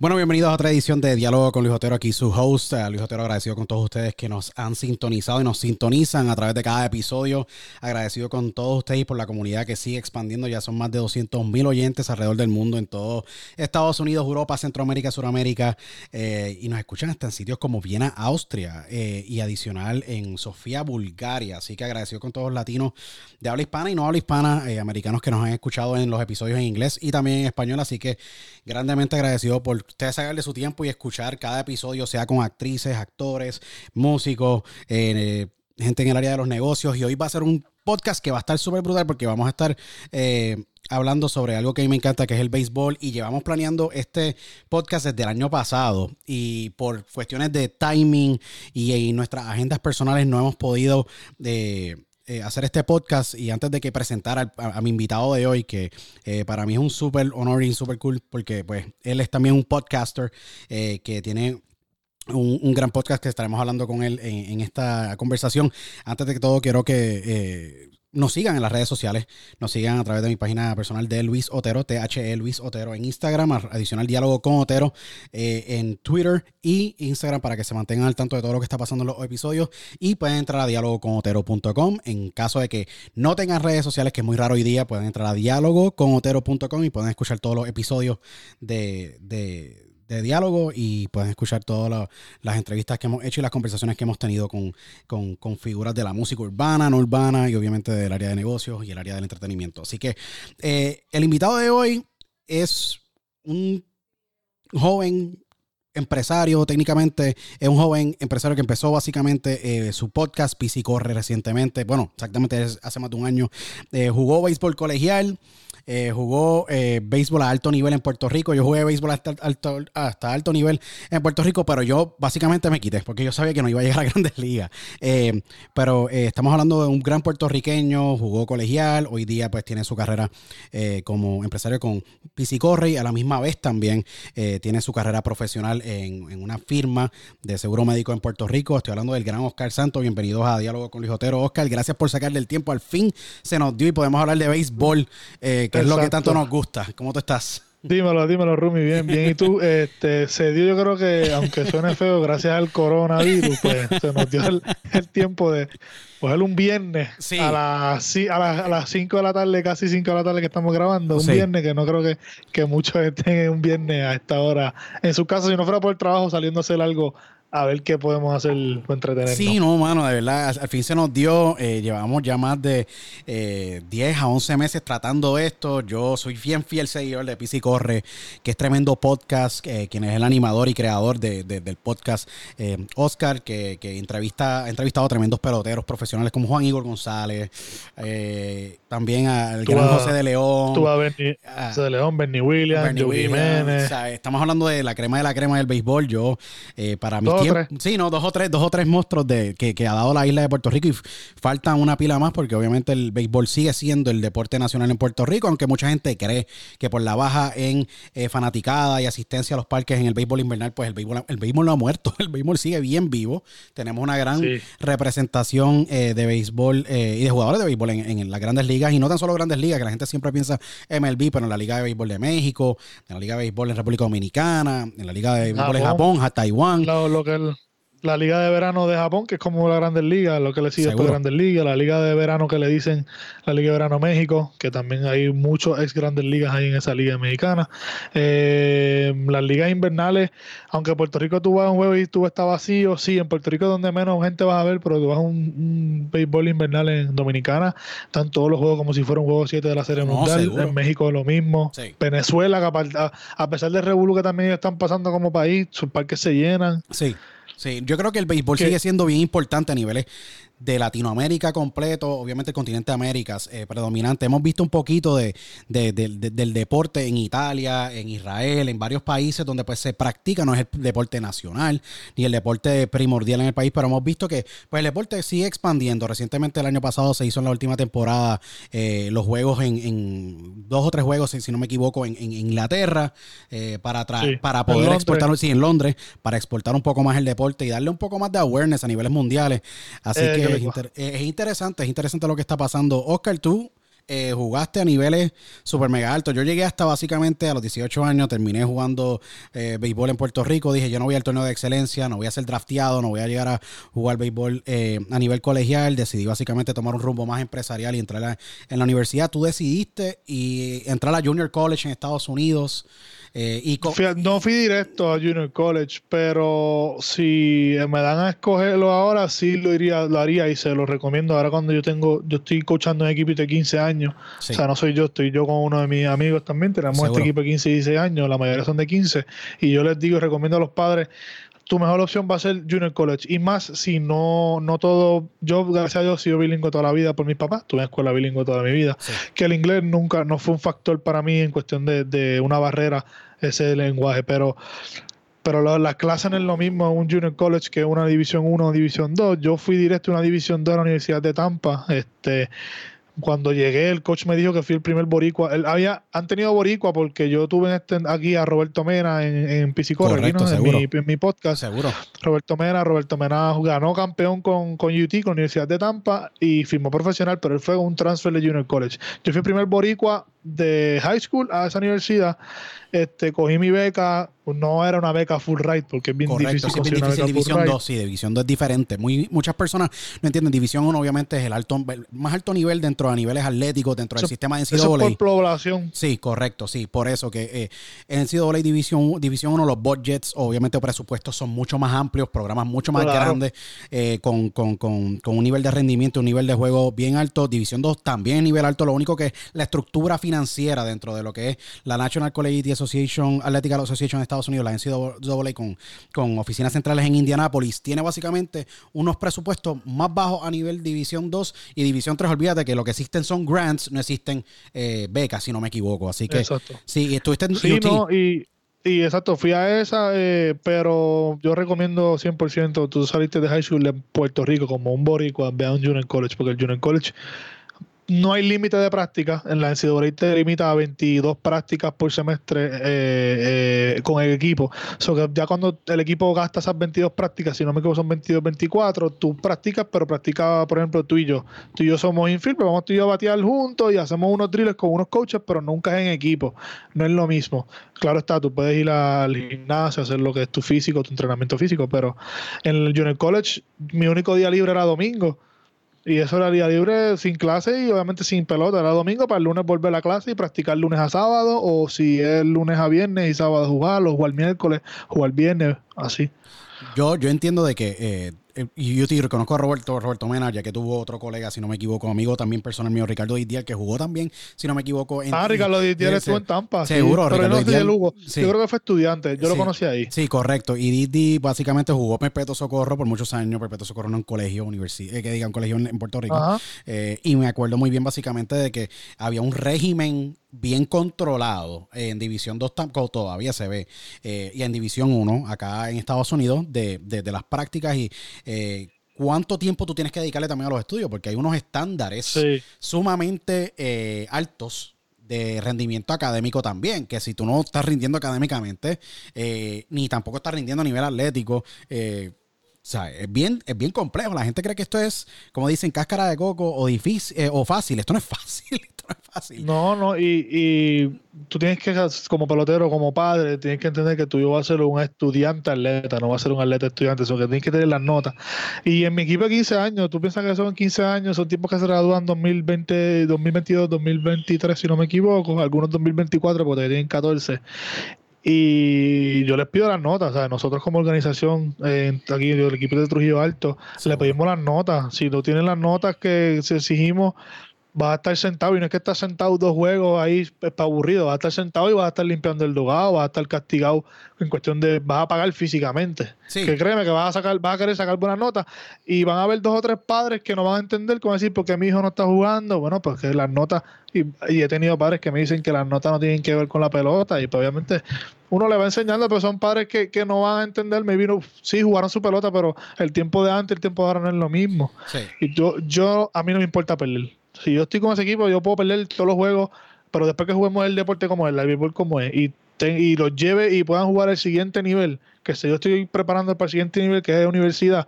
Bueno, bienvenidos a otra edición de Diálogo con Luis Otero, aquí su host, eh, Luis Otero, agradecido con todos ustedes que nos han sintonizado y nos sintonizan a través de cada episodio, agradecido con todos ustedes y por la comunidad que sigue expandiendo, ya son más de 200 mil oyentes alrededor del mundo, en todo Estados Unidos, Europa, Centroamérica, Suramérica, eh, y nos escuchan hasta en sitios como Viena, Austria, eh, y adicional en Sofía, Bulgaria, así que agradecido con todos los latinos de habla hispana y no habla hispana, eh, americanos que nos han escuchado en los episodios en inglés y también en español, así que grandemente agradecido por ustedes sacarle su tiempo y escuchar cada episodio, sea con actrices, actores, músicos, eh, gente en el área de los negocios. Y hoy va a ser un podcast que va a estar súper brutal porque vamos a estar eh, hablando sobre algo que a mí me encanta, que es el béisbol. Y llevamos planeando este podcast desde el año pasado. Y por cuestiones de timing y, y nuestras agendas personales no hemos podido... eh, eh, hacer este podcast y antes de que presentara a, mi invitado de hoy, que eh, para mí es un súper honor y súper cool, porque pues él es también un podcaster eh, que tiene un, un gran podcast que estaremos hablando con él en, esta conversación. Antes de que todo, quiero que nos sigan en las redes sociales, nos sigan a través de mi página personal de Luis Otero, THE Luis Otero en Instagram, adicional diálogo con Otero eh, en Twitter y Instagram para que se mantengan al tanto de todo lo que está pasando en los episodios. Y pueden entrar a dialogoconotero.com en caso de que no tengan redes sociales, que es muy raro hoy día, pueden entrar a dialogoconotero.com y pueden escuchar todos los episodios de, de, de diálogo y pueden escuchar todas la- las entrevistas que hemos hecho y las conversaciones que hemos tenido con, con, figuras de la música urbana, no urbana y obviamente del área de negocios y el área del entretenimiento. Así que eh, el invitado de hoy es un joven empresario, técnicamente es un joven empresario que empezó básicamente eh, su podcast, PC Corre recientemente, bueno, exactamente hace más de un año, Eh, jugó béisbol colegial, eh, jugó eh, béisbol a alto nivel en Puerto Rico. Yo jugué béisbol hasta alto, hasta alto nivel en Puerto Rico, pero yo básicamente me quité porque yo sabía que no iba a llegar a grandes ligas. Eh, pero eh, estamos hablando de un gran puertorriqueño, jugó colegial, hoy día pues tiene su carrera eh, como empresario con PC y a la misma vez también eh, tiene su carrera profesional en, una firma de seguro médico en Puerto Rico. Estoy hablando del gran Oscar Santos. Bienvenidos a Diálogo con Luis Otero. Oscar, gracias por sacarle el tiempo. Al fin se nos dio y podemos hablar de béisbol, es lo que tanto nos gusta. ¿Cómo tú estás? Dímelo, dímelo, Rumi, bien, bien. Y tú, este, se dio, yo creo que, aunque suene feo, gracias al coronavirus, pues se nos dio el, el tiempo de coger un viernes Sí. a las a las a las 5 de la tarde, casi 5 de la tarde que estamos grabando. Un Sí. viernes que no creo que, que muchos estén en un viernes a esta hora en su casa, si no fuera por el trabajo, saliendo a hacer algo, a ver qué podemos hacer para entretenernos. Sí, no, mano, de verdad, al, fin se nos dio, eh, llevamos ya más de eh, 10 a 11 meses tratando esto, yo soy bien fiel seguidor de PC Corre, que es tremendo podcast, eh, quien es el animador y creador de- de- del podcast eh, Oscar, que, que entrevista, ha entrevistado a tremendos peloteros profesionales como Juan Igor González, eh, también al Tú gran a- José de León. Tú a Bernie, Ah. José de León, Bernie Williams, Bernie Williams, Jiménez. o sea, estamos hablando de la crema de la crema del béisbol. Yo, eh, para mis Dos o tiempos. tres. Sí, no, dos o tres, dos o tres monstruos de, que, que ha dado la isla de Puerto Rico y f- faltan una pila más porque obviamente el béisbol sigue siendo el deporte nacional en Puerto Rico, aunque mucha gente cree que por la baja en eh, fanaticada y asistencia a los parques en el béisbol invernal, pues el béisbol, el béisbol no ha muerto. El béisbol sigue bien vivo. Tenemos una gran Sí. representación eh, de béisbol eh, y de jugadores de béisbol en, en las grandes ligas y no tan solo grandes ligas, que la gente siempre piensa MLB, pero en la Liga de Béisbol de México, en la Liga de Béisbol en República Dominicana, en la Liga de Béisbol en Japón. Japón, a Taiwán. lo, lo que el- la liga de verano de Japón, que es como la Grandes Ligas, lo que le sigue después de Grandes Ligas, la liga de verano que le dicen la Liga de Verano México, que también hay muchos ex Grandes Ligas ahí en esa liga mexicana. Eh, las ligas invernales, aunque Puerto Rico tú vas a un juego y tú está vacío, sí, en Puerto Rico es donde menos gente vas a ver, pero tú vas a un, un béisbol invernal en Dominicana, están todos los juegos como si fuera un juego 7 de la Serie No, Mundial, seguro. en México lo mismo, Sí. Venezuela, que a pesar del revuelo que también están pasando como país, sus parques se llenan. Sí, sí. Yo creo que el béisbol Que- sigue siendo bien importante a niveles de Latinoamérica completo, obviamente el continente de Américas eh, predominante. Hemos visto un poquito de, del deporte en Italia, en Israel, en varios países donde pues se practica, no es el deporte nacional ni el deporte primordial en el país, pero hemos visto que pues el deporte sigue expandiendo. Recientemente el año pasado se hizo en la última temporada eh, los juegos en, dos o tres juegos, si no me equivoco, en, Inglaterra eh, para, para poder exportar, sí, en Londres, para exportar un poco más el deporte y darle un poco más de awareness a niveles mundiales. Así que es, interesante, es interesante lo que está pasando. Oscar, tú eh, jugaste a niveles super mega altos. Yo llegué hasta básicamente a los 18 años, terminé jugando eh, béisbol en Puerto Rico. Dije, yo no voy al torneo de excelencia, no voy a ser drafteado, no voy a llegar a jugar béisbol eh, a nivel colegial. Decidí básicamente tomar un rumbo más empresarial y entrar en la universidad. Tú decidiste y entrar a Junior College en Estados Unidos. Eh, y no fui directo a Junior College, pero si me dan a escogerlo ahora, sí lo iría, lo haría y se lo recomiendo. Ahora cuando yo tengo, yo estoy coachando un equipo de 15 años, o sea, no soy yo, estoy yo con uno de mis amigos también, tenemos este equipo de 15 y 16 años, la mayoría son de 15, y yo les digo y recomiendo a los padres, tu mejor opción va a ser Junior College. Y más si no, no todo. Yo, gracias a Dios, he sido bilingüe toda la vida por mis papás. Tuve escuela bilingüe toda mi vida. Que el inglés nunca no fue un factor para mí en cuestión de, de una barrera ese lenguaje. Pero pero las clases no es lo mismo un Junior College que una División 1 o División 2. Yo fui directo a una División 2 a la Universidad de Tampa. Este, cuando llegué, el coach me dijo que fui el primer boricua. Él había, han tenido boricua porque yo tuve este, aquí a Roberto Mena en, en aquí, en, mi, podcast. Seguro. Roberto Mena, Roberto Mena ganó campeón con, con UT, con la Universidad de Tampa, y firmó profesional, pero él fue un transfer de Junior College. Yo fui el primer boricua de high school a esa universidad este, cogí mi beca, no era una beca full ride porque es bien difícil. Sí, difícil. División 2, sí, División 2 es diferente. Muy, muchas personas no entienden. División 1 obviamente es el alto, más alto nivel dentro de niveles atléticos, dentro del sistema de NCAA. Eso por población. Sí, correcto, sí. Por eso que eh, en NCAA División, División 1 los budgets, obviamente presupuestos son mucho más amplios, programas mucho más grandes, eh, con, con, con, con, un nivel de rendimiento, un nivel de juego bien alto. División 2 también nivel alto. Lo único que la estructura financiera dentro de lo que es la National Collegiate Association, Athletic Association de Estados Unidos, la NCAA con, con oficinas centrales en Indianápolis, tiene básicamente unos presupuestos más bajos a nivel División 2 y División 3. Olvídate que lo que existen son grants, no existen eh, becas, si no me equivoco. Así que exacto. sí, estuviste en sí, no, y, y exacto, fui a esa, eh, pero yo recomiendo 100%, tú saliste de high school en Puerto Rico como un boricua, ve a un junior college, porque el junior college no hay límite de práctica. En la NCAA te limita a 22 prácticas por semestre eh, eh, con el equipo. So que ya cuando el equipo gasta esas 22 prácticas, si no me equivoco son 22, 24, tú practicas, pero practicas, por ejemplo, tú y yo. Tú y yo somos infield, vamos tú y yo a batear juntos y hacemos unos drills con unos coaches, pero nunca en equipo. No es lo mismo. Claro está, tú puedes ir al gimnasio, hacer lo que es tu físico, tu entrenamiento físico, pero en el Junior College mi único día libre era domingo y eso era día libre sin clase y obviamente sin pelota. Era domingo para el lunes volver a la clase y practicar lunes a sábado. O si es lunes a viernes y sábado jugar, o jugar miércoles, jugar viernes, así. Yo, yo entiendo de que eh, yo te reconozco a Roberto, Roberto Mena, ya que tuvo otro colega, si no me equivoco, amigo también personal mío, Ricardo Didier, que jugó también, si no me equivoco. En, ah, Ricardo Didier estuvo en Tampa. Seguro, sí, Ricardo Didier. Lugo. Yo creo que fue estudiante, yo lo conocí ahí. Sí, correcto. Y Didi básicamente jugó Perpetuo Socorro por muchos años, Perpetuo Socorro en un colegio, universidad, eh, que diga un colegio en, Puerto Rico. Eh, y me acuerdo muy bien básicamente de que había un régimen bien controlado en División 2 todavía se ve y en División 1 acá en Estados Unidos de, de, las prácticas y cuánto tiempo tú tienes que dedicarle también a los estudios, porque hay unos estándares sumamente eh, altos de rendimiento académico también, que si tú no estás rindiendo académicamente, eh, ni tampoco estás rindiendo a nivel atlético, eh, o sea, es bien, es bien complejo. La gente cree que esto es, como dicen, cáscara de coco o difícil o fácil. Esto no es fácil. No, no, y, tú tienes que, como pelotero, como padre, tienes que entender que tú vas a ser un estudiante atleta, no vas a ser un atleta estudiante, sino que tienes que tener las notas. Y en mi equipo de 15 años, tú piensas que son 15 años, son tiempos que se gradúan 2020, 2022, 2023, si no me equivoco, algunos 2024, porque tienen 14. Y yo les pido las notas, o nosotros como organización, eh, aquí el equipo de Trujillo Alto, le pedimos las notas. Si no tienen las notas que exigimos, vas a estar sentado y no es que estás sentado dos juegos ahí para aburrido, vas a estar sentado y vas a estar limpiando el dugado, vas a estar castigado en cuestión de vas a pagar físicamente. Que créeme que vas a sacar, vas a querer sacar buenas notas y van a haber dos o tres padres que no van a entender cómo decir porque mi hijo no está jugando, bueno, pues que las notas y, he tenido padres que me dicen que las notas no tienen que ver con la pelota y pues obviamente uno le va enseñando, pero son padres que, que no van a entender, me vino, sí jugaron su pelota, pero el tiempo de antes, el tiempo de ahora no es lo mismo. Y yo, yo, a mí no me importa perder si yo estoy con ese equipo, yo puedo perder todos los juegos, pero después que juguemos el deporte como es, el béisbol como es, y, y los lleve y puedan jugar el siguiente nivel, que si yo estoy preparando para el siguiente nivel, que es universidad,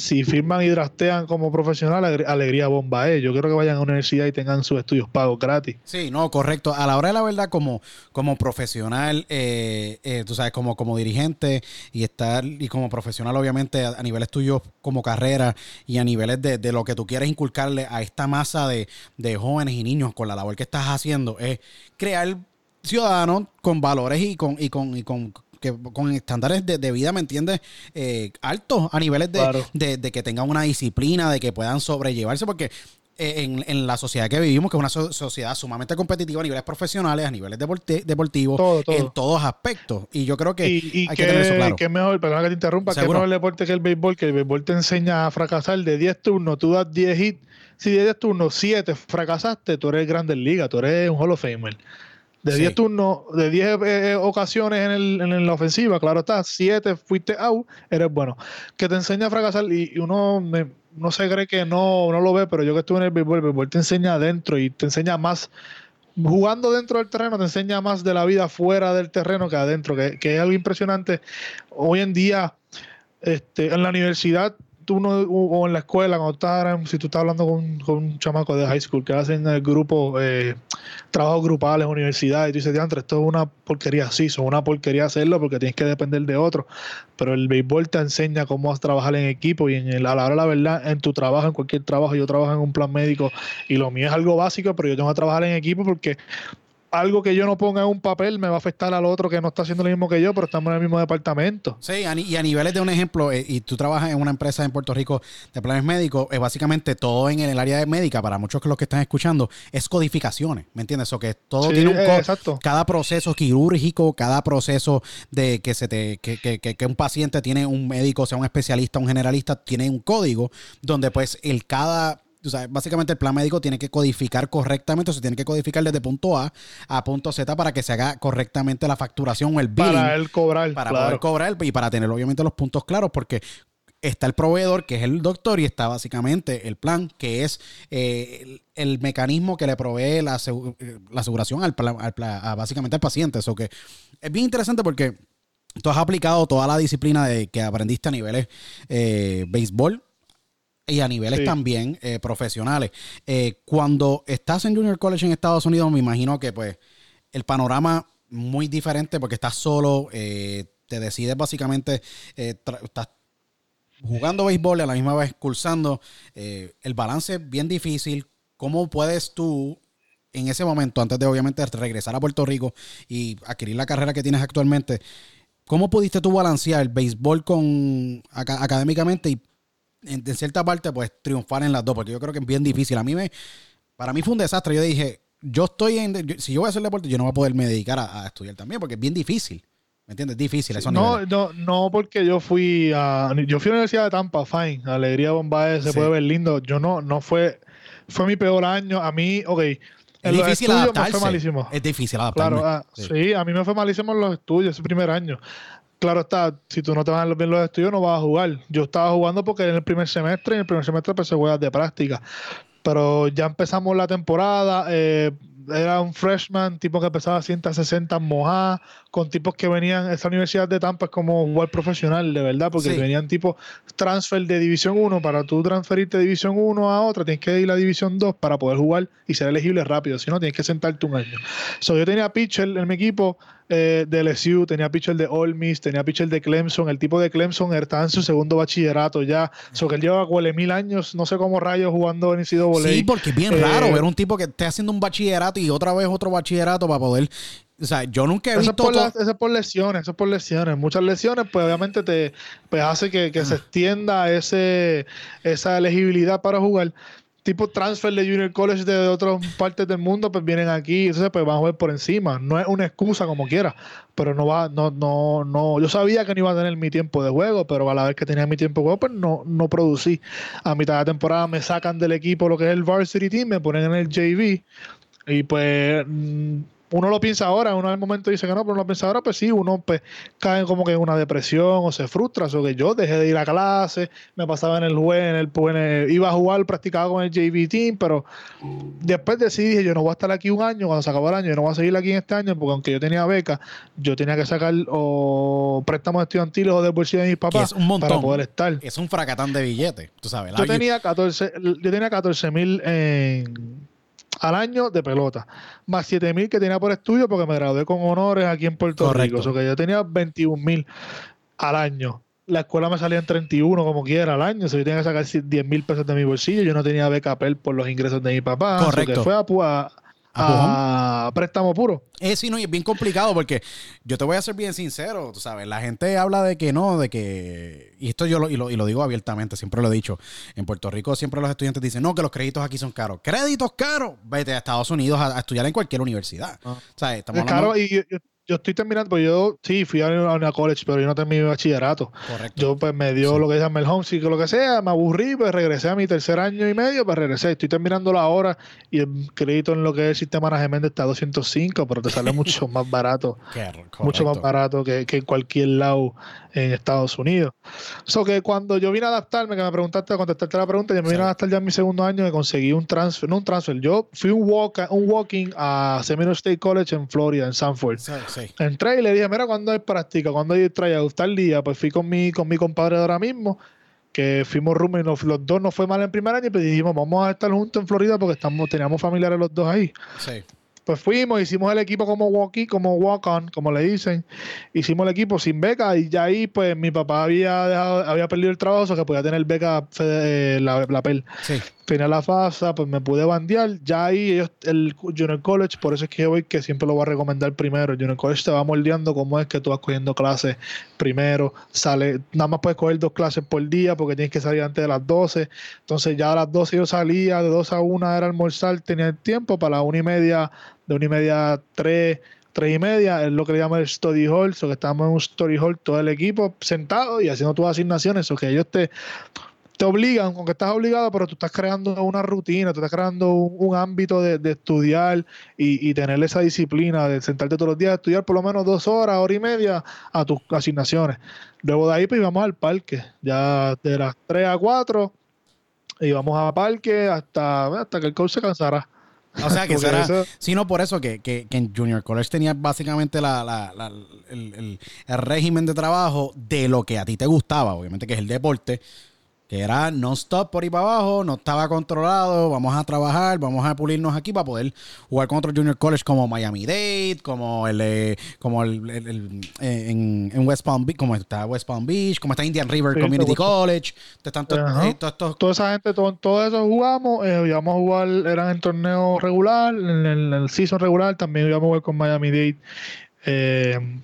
si firman y draftean como profesional, alegría bomba eh. Yo quiero que vayan a la universidad y tengan sus estudios pagos gratis. Sí, no, correcto. A la hora de la verdad, como, como profesional, eh, eh, tú sabes, como, como dirigente y estar, y como profesional, obviamente, a, niveles tuyos como carrera y a niveles de, de, lo que tú quieres inculcarle a esta masa de, de jóvenes y niños con la labor que estás haciendo, es crear ciudadanos con valores y con, y con, y con que con estándares de, vida, ¿me entiendes? Eh, altos a niveles de, de, que tengan una disciplina, de que puedan sobrellevarse, porque eh, en, la sociedad que vivimos, que es una sociedad sumamente competitiva a niveles profesionales, a niveles deportivos, en todos aspectos. Y yo creo que hay que, tener eso claro. Que mejor, perdona que te interrumpa, que mejor el deporte que el béisbol, que el béisbol te enseña a fracasar de 10 turnos, tú das 10 hits, si de 10 turnos 7 fracasaste, tú eres grande liga, tú eres un Hall of Famer. De 10 turnos, de 10 eh, ocasiones en, el, en, la ofensiva, claro está, 7 fuiste out, eres bueno. Que te enseña a fracasar y, uno no se cree que no, no lo ve, pero yo que estuve en el béisbol, el béisbol te enseña adentro y te enseña más. Jugando dentro del terreno te enseña más de la vida fuera del terreno que adentro, que, que es algo impresionante. Hoy en día, este, en la universidad o en la escuela, cuando estás, si tú estás hablando con, un chamaco de high school que hacen el grupo, eh, trabajos grupales, universidad, y tú dices, esto es una porquería, sí, son una porquería hacerlo porque tienes que depender de otro, pero el béisbol te enseña cómo trabajar en equipo y en el, a la hora la verdad, en tu trabajo, en cualquier trabajo, yo trabajo en un plan médico y lo mío es algo básico, pero yo tengo que trabajar en equipo porque algo que yo no ponga en un papel me va a afectar al otro que no está haciendo lo mismo que yo, pero estamos en el mismo departamento. Sí, y a niveles de un ejemplo, eh, y tú trabajas en una empresa en Puerto Rico de planes médicos, es básicamente todo en el área de médica, para muchos que los que están escuchando, es codificaciones, ¿me entiendes? O que todo tiene un eh, exacto. cada proceso quirúrgico, cada proceso de que se te, que, que, que, un paciente tiene un médico, sea un especialista, un generalista, tiene un código donde pues el cada o sea, básicamente el plan médico tiene que codificar correctamente, o se tiene que codificar desde punto A a punto Z para que se haga correctamente la facturación o el billing. Para él cobrar. Para poder cobrar y para tener obviamente los puntos claros, porque está el proveedor, que es el doctor, y está básicamente el plan, que es eh, el, mecanismo que le provee la, la aseguración al, básicamente al paciente. Eso que es bien interesante porque tú has aplicado toda la disciplina de, que aprendiste a niveles eh, béisbol, y a niveles también eh, profesionales. Eh, cuando estás en Junior College en Estados Unidos, me imagino que pues el panorama muy diferente porque estás solo, eh, te decides básicamente, estás jugando béisbol y a la misma vez cursando, el balance es bien difícil. ¿Cómo puedes tú en ese momento, antes de obviamente regresar a Puerto Rico y adquirir la carrera que tienes actualmente, ¿cómo pudiste tú balancear el béisbol con académicamente y en, cierta parte, pues triunfar en las dos, porque yo creo que es bien difícil. A mí me, para mí fue un desastre. Yo dije, yo estoy en, si yo voy a hacer deporte, yo no voy a poderme dedicar a, estudiar también, porque es bien difícil. ¿Me entiendes? Difícil. Eso no, no, no, porque yo fui a, yo fui a la Universidad de Tampa, fine. Alegría Bombay se puede ver lindo. Yo no, no fue, fue mi peor año. A mí, ok. Es difícil adaptarse. fue malísimo. Es difícil adaptarse. Claro, ah, sí. a mí me fue malísimo en los estudios ese primer año claro está, si tú no te vas bien los estudios, no vas a jugar. Yo estaba jugando porque en el primer semestre, y en el primer semestre pues se juega de práctica. Pero ya empezamos la temporada, eh, era un freshman, tipo que pesaba 160 mojadas, con tipos que venían, esa universidad de Tampa es como jugar profesional, de verdad, porque venían tipo transfer de División 1, para tú transferirte de División 1 a otra, tienes que ir a División 2 para poder jugar y ser elegible rápido, si no tienes que sentarte un año. So, yo tenía pitcher en mi equipo eh, de LSU, tenía pitcher de Ole Miss, tenía pitcher de Clemson, el tipo de Clemson estaba en su segundo bachillerato ya, so que él lleva huele mil años, no sé cómo rayos jugando en Isidro Sí, porque es bien raro eh, ver un tipo que esté haciendo un bachillerato y otra vez otro bachillerato para poder o sea, yo nunca he visto. Eso es, por lesiones, eso es por lesiones. Muchas lesiones, pues obviamente te pues, hace que, se extienda ese, esa elegibilidad para jugar. Tipo transfer de Junior College de otras partes del mundo, pues vienen aquí, entonces pues van a jugar por encima. No es una excusa como quiera, pero no va, no, no, no, yo sabía que no iba a tener mi tiempo de juego, pero a la vez que tenía mi tiempo de juego, pues no, no producí. A mitad de temporada me sacan del equipo lo que es el varsity team, me ponen en el JV y pues uno lo piensa ahora, uno en el momento dice que no, pero uno lo piensa ahora, pues sí, uno pues, cae como que en una depresión o se frustra. O que yo dejé de ir a clase, me pasaba en el juego, en el, pues, iba a jugar, practicaba con el JV Team, pero después decidí, dije, yo no voy a estar aquí un año, cuando se acabó el año, yo no voy a seguir aquí en este año, porque aunque yo tenía beca, yo tenía que sacar o préstamos estudiantiles o del bolsillo de mis papás para poder estar. Es un fracatán de billetes, tú sabes. Yo tenía 14, yo tenía 14 mil en al año de pelota, más 7 mil que tenía por estudio porque me gradué con honores aquí en Puerto Rico. O sea que yo tenía 21 mil al año. La escuela me salía en 31 como quiera al año, o sea, yo tenía que sacar 10 mil pesos de mi bolsillo. Yo no tenía beca PEL por los ingresos de mi papá. Correcto. que fue a, a préstamo puro. Es sí, no, y es bien complicado porque yo te voy a ser bien sincero, tú sabes, la gente habla de que no, de que, y esto yo lo, y lo, y lo digo abiertamente, siempre lo he dicho, en Puerto Rico siempre los estudiantes dicen, no, que los créditos aquí son caros. Créditos caros, vete a Estados Unidos a, estudiar en cualquier universidad. Ah. O sea, estamos hablando... y yo estoy terminando, pues yo sí fui a una college, pero yo no terminé mi bachillerato. Correcto. Yo pues me dio lo que es el homesick o lo que sea, me aburrí, pues regresé a mi tercer año y medio, pues regresé. Estoy terminando la hora y el crédito en lo que es el sistema de management está a 205, pero te sale mucho más barato. mucho más barato que, que en cualquier lado en Estados Unidos. So que cuando yo vine a adaptarme, que me preguntaste, a contestarte la pregunta, yo me vine a adaptar ya en mi segundo año y conseguí un transfer, no un transfer, yo fui un, walk, un walking a Seminole State College en Florida, en Sanford. Entré y le dije, mira, ¿cuándo hay práctica? ¿Cuándo hay tryout? Tal día, pues fui con mi, con mi compadre ahora mismo que fuimos roommates, los, los dos nos fue mal en primer año y pues dijimos, vamos a estar juntos en Florida porque estamos, teníamos familiares los dos ahí. Sí. Pues fuimos, hicimos el equipo como walkie, como walk on, como le dicen. Hicimos el equipo sin beca y ya ahí pues mi papá había dejado, había perdido el trabajo, o sea que podía tener beca eh, la, la PEL. Sí final la fase, pues me pude bandear. Ya ahí ellos, el Junior College, por eso es que yo voy que siempre lo voy a recomendar primero. El Junior College te va moldeando cómo es que tú vas cogiendo clases primero. Sale, nada más puedes coger dos clases por día porque tienes que salir antes de las 12. Entonces ya a las 12 yo salía, de 2 a 1 era almorzar, tenía el tiempo para la 1 y media, de 1 y media a 3 tres y media, es lo que le llaman el study hall, so que estamos en un study hall todo el equipo sentado y haciendo tus asignaciones, o que ellos te te obligan, aunque estás obligado, pero tú estás creando una rutina, tú estás creando un, ámbito de, estudiar y, tener esa disciplina de sentarte todos los días a estudiar por lo menos dos horas, hora y media a tus asignaciones. Luego de ahí, pues vamos al parque, ya de las 3 a 4, y vamos al parque hasta, hasta que el coach se cansara. O sea, que será, sino por eso que, que, en Junior College tenía básicamente la, el, el, régimen de trabajo de lo que a ti te gustaba, obviamente que es el deporte, que era non-stop por ahí para abajo, no estaba controlado, vamos a trabajar, vamos a pulirnos aquí para poder jugar con otros junior college como Miami Dade, como el, como el, en, West Palm Beach, como está West Palm Beach, como está Indian River Community College, están eh, toda esa gente, todo, eso jugamos, eh, íbamos a jugar, eran en torneo regular, en el, en el season regular, también íbamos a jugar con Miami Dade. Eh,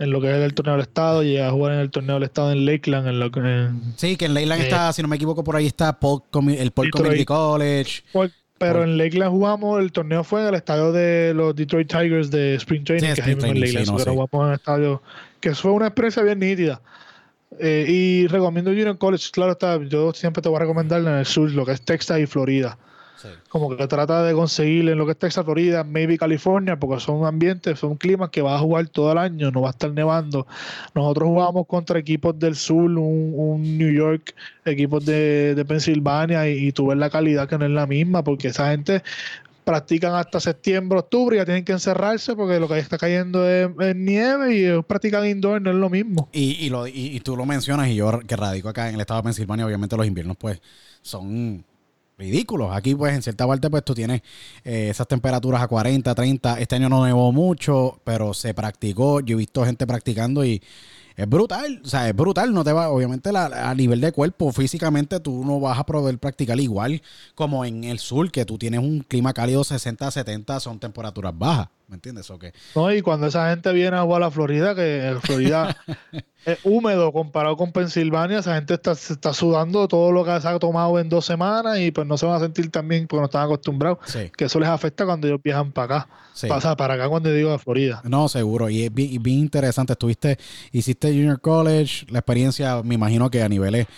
en lo que es el torneo del estado, llega a jugar en el torneo del estado en Lakeland. En lo que, sí, que en Lakeland está, si no me equivoco, por ahí está el Paul Community College. pero en Lakeland jugamos, el torneo fue en el estadio de los Detroit Tigers de Spring Training, que es en Lakeland, pero jugamos en el estadio, que fue una experiencia bien nítida. Eh, y recomiendo Junior College, claro está, yo siempre te voy a recomendar en el sur, lo que es Texas y Florida. Como que trata de conseguir en lo que es Texas, Florida, maybe California, porque son ambientes, son climas que vas a jugar todo el año, no va a estar nevando. Nosotros jugamos contra equipos del sur, un, New York, equipos de, de Pensilvania, y, tú ves la calidad que no es la misma, porque esa gente practican hasta septiembre, octubre, y ya tienen que encerrarse porque lo que está cayendo es, nieve y ellos practican indoor, no es lo mismo. Y, y, lo, y, tú lo mencionas, y yo que radico acá en el estado de Pensilvania, obviamente los inviernos pues son ridículos. Aquí, pues, en cierta parte, pues tú tienes eh, esas temperaturas a 40, 30. Este año no nevó mucho, pero se practicó. Yo he visto gente practicando y es brutal. O sea, es brutal. No te va, obviamente, a nivel de cuerpo, físicamente, tú no vas a poder practicar igual como en el sur, que tú tienes un clima cálido 60, 70, son temperaturas bajas. ¿Me entiendes? ¿O qué? No, y cuando esa gente viene a jugar a Florida, que en Florida es húmedo comparado con Pensilvania, esa gente está, está sudando todo lo que se ha tomado en dos semanas y pues no se van a sentir tan bien porque no están acostumbrados. Que eso les afecta cuando ellos viajan para acá. Pasa para acá cuando digo a Florida. No, seguro. Y es bien, bien interesante. Estuviste, hiciste Junior College, la experiencia, me imagino que a niveles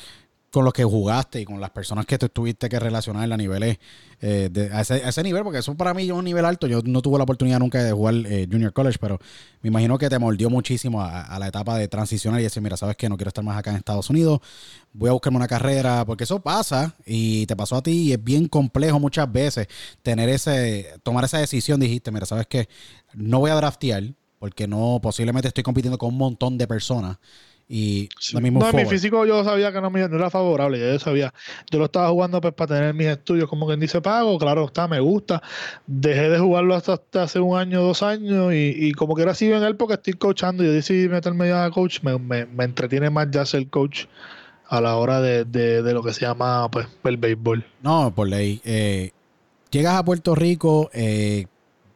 con los que jugaste y con las personas que te tuviste que relacionar a niveles eh, a, ese, nivel, porque eso para mí es un nivel alto. Yo no tuve la oportunidad nunca de jugar eh, Junior College, pero me imagino que te mordió muchísimo a, la etapa de transicionar y decir, mira, sabes que no quiero estar más acá en Estados Unidos, voy a buscarme una carrera, porque eso pasa y te pasó a ti y es bien complejo muchas veces tener ese, tomar esa decisión. Dijiste, mira, sabes que no voy a draftear, porque no, posiblemente estoy compitiendo con un montón de personas. Y mismo no, mi físico yo sabía que no, era favorable, yo sabía. Yo lo estaba jugando pues, para tener mis estudios, como quien dice, pago. Claro, está, me gusta. Dejé de jugarlo hasta, hace un año, dos años, y, y como que era así en él porque estoy coachando. Yo decidí meterme ya a coach, me, me, entretiene más ya ser coach a la hora de, de, lo que se llama pues el béisbol. No, por ley. Eh, llegas a Puerto Rico, eh,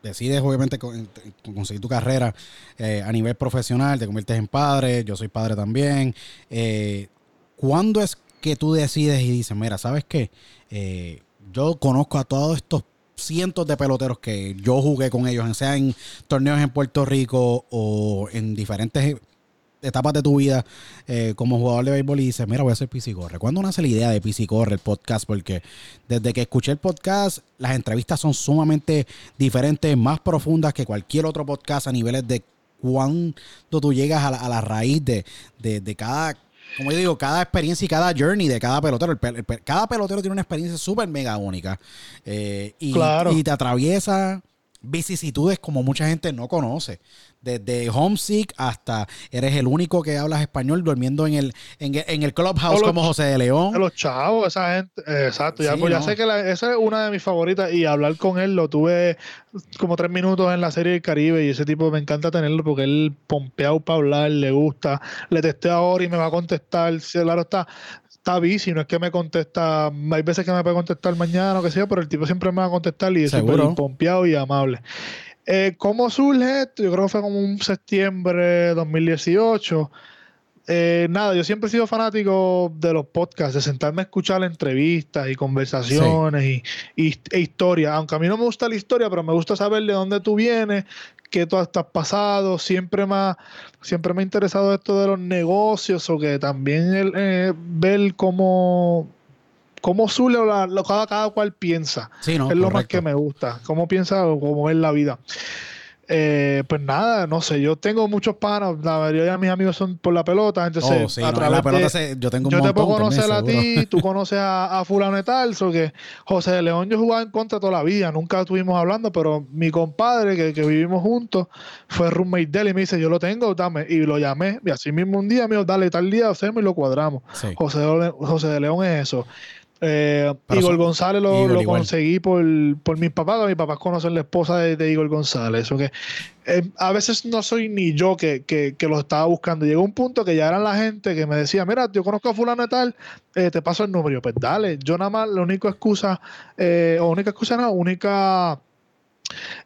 decides obviamente conseguir tu carrera eh, a nivel profesional, te conviertes en padre, yo soy padre también. Eh, ¿Cuándo es que tú decides y dices, mira, ¿sabes qué? Eh, yo conozco a todos estos cientos de peloteros que yo jugué con ellos, sea en torneos en Puerto Rico o en diferentes etapas de tu vida eh, como jugador de béisbol y dices, mira, voy a hacer Corre. ¿Cuándo nace la idea de Corre, el podcast? Porque desde que escuché el podcast, las entrevistas son sumamente diferentes, más profundas que cualquier otro podcast a niveles de cuándo tú llegas a la, raíz de, cada, como yo digo, cada experiencia y cada journey de cada pelotero. cada pelotero tiene una experiencia súper mega única. Eh, y, y te atraviesa vicisitudes como mucha gente no conoce desde homesick hasta eres el único que hablas español durmiendo en el, en, el clubhouse como José de León. Los chavos, esa gente, exacto. ya, pues ya sé que esa es una de mis favoritas y hablar con él lo tuve como tres minutos en la serie del Caribe y ese tipo me encanta tenerlo porque él pompeado para hablar, le gusta, le testé ahora y me va a contestar. Claro está, está bici, no es que me contesta, hay veces que me puede contestar mañana o que sea, pero el tipo siempre me va a contestar y es súper pompeado y amable. Eh, ¿Cómo surge esto? Yo creo que fue como un septiembre de 2018. Eh, nada, yo siempre he sido fanático de los podcasts, de sentarme a escuchar entrevistas y conversaciones y, e historias. Aunque a mí no me gusta la historia, pero me gusta saber de dónde tú vienes, qué tú has pasado. Siempre me, siempre me ha interesado esto de los negocios o que también el, eh, ver cómo cómo Zule lo, cada, cada cual piensa. es lo más que me gusta. Cómo piensa o cómo es la vida. Eh, pues nada, no sé, yo tengo muchos panos, la mayoría de mis amigos son por la pelota, entonces oh, a través la pelota yo tengo un Yo te puedo conocer a ti, tú conoces a, a fulano y tal, so que José de León yo jugaba en contra toda la vida, nunca estuvimos hablando, pero mi compadre que, vivimos juntos fue roommate de él y me dice, yo lo tengo, dame, y lo llamé, y así mismo un día me dijo, dale tal día hacemos y lo cuadramos. José, José de León es eso. Eh, Igor González lo, conseguí por, por mis papás, mis papás conocen la esposa de, Igor González. que, eh, a veces no soy ni yo que, que, lo estaba buscando. Llegó un punto que ya eran la gente que me decía, mira, yo conozco a fulano y tal, eh, te paso el número. pues dale, yo nada más, la única excusa, o única excusa no, única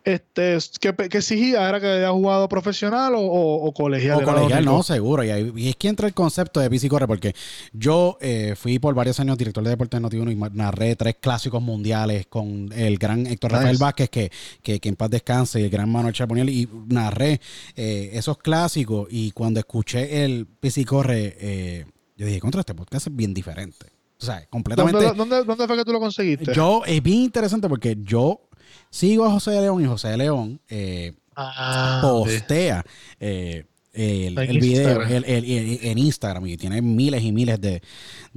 este, que, que exigía era que haya jugado profesional o, colegial. O colegial, no, seguro. Y, es que entra el concepto de bici corre, porque yo eh, fui por varios años director de deportes de noti y narré tres clásicos mundiales con el gran Héctor Rafael Vázquez, que, que, en paz descanse, y el gran Manuel Chaponiel, y narré eh, esos clásicos. Y cuando escuché el bici corre, eh, yo dije, contra este podcast es bien diferente. O sea, completamente. ¿Dónde, dónde fue que tú lo conseguiste? Yo, es bien interesante porque yo Sigo a José de León y José de León eh, ah, postea eh, el, video en Instagram y tiene miles y miles de,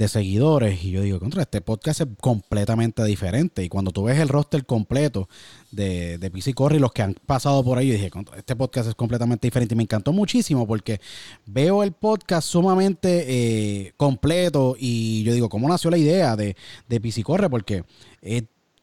seguidores. Y yo digo, contra este podcast es completamente diferente. Y cuando tú ves el roster completo de, de PC Corre y los que han pasado por ahí, yo dije, contra, este podcast es completamente diferente. Y me encantó muchísimo porque veo el podcast sumamente eh, completo. Y yo digo, ¿cómo nació la idea de, de PC Corre? Porque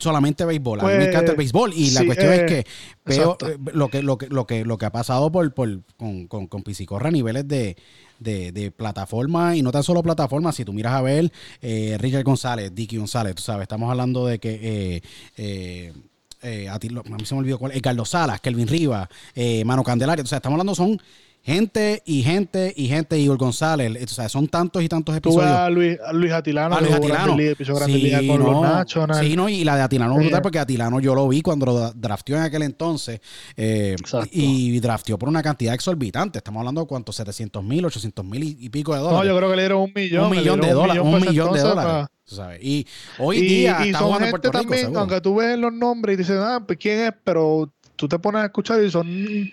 solamente béisbol. a mí me encanta el pues, béisbol. Y la cuestión es que eh, veo eh, lo que, lo que, lo que, lo que ha pasado por, por con, con, con Pisicorra a niveles de, de, plataforma y no tan solo plataforma, si tú miras a ver eh, Richard González, Dicky González, tú sabes, estamos hablando de que eh, a, ti, a mí se me olvidó cuál, Carlos Salas, Kelvin Rivas, eh, Mano Candelaria. O sea, estamos hablando, son gente y gente y gente, Igor González, o sea, son tantos y tantos episodios. Tú a Luis, a Luis Atilano, a Luis Atilano. sí, con no, los. Sí, no, y la de Atilano sí. brutal porque Atilano yo lo vi cuando lo drafteó en aquel entonces eh, y drafteó por una cantidad exorbitante. Estamos hablando de cuánto, 700 mil, 800 mil y, pico de dólares. No, yo creo que le dieron un millón. Un millón de dólares, un millón de dólares. ¿sabes? Y hoy y, día y Puerto Rico, también, seguro. aunque tú ves los nombres y dices, ah, pues quién es, pero tú te pones a escuchar y son.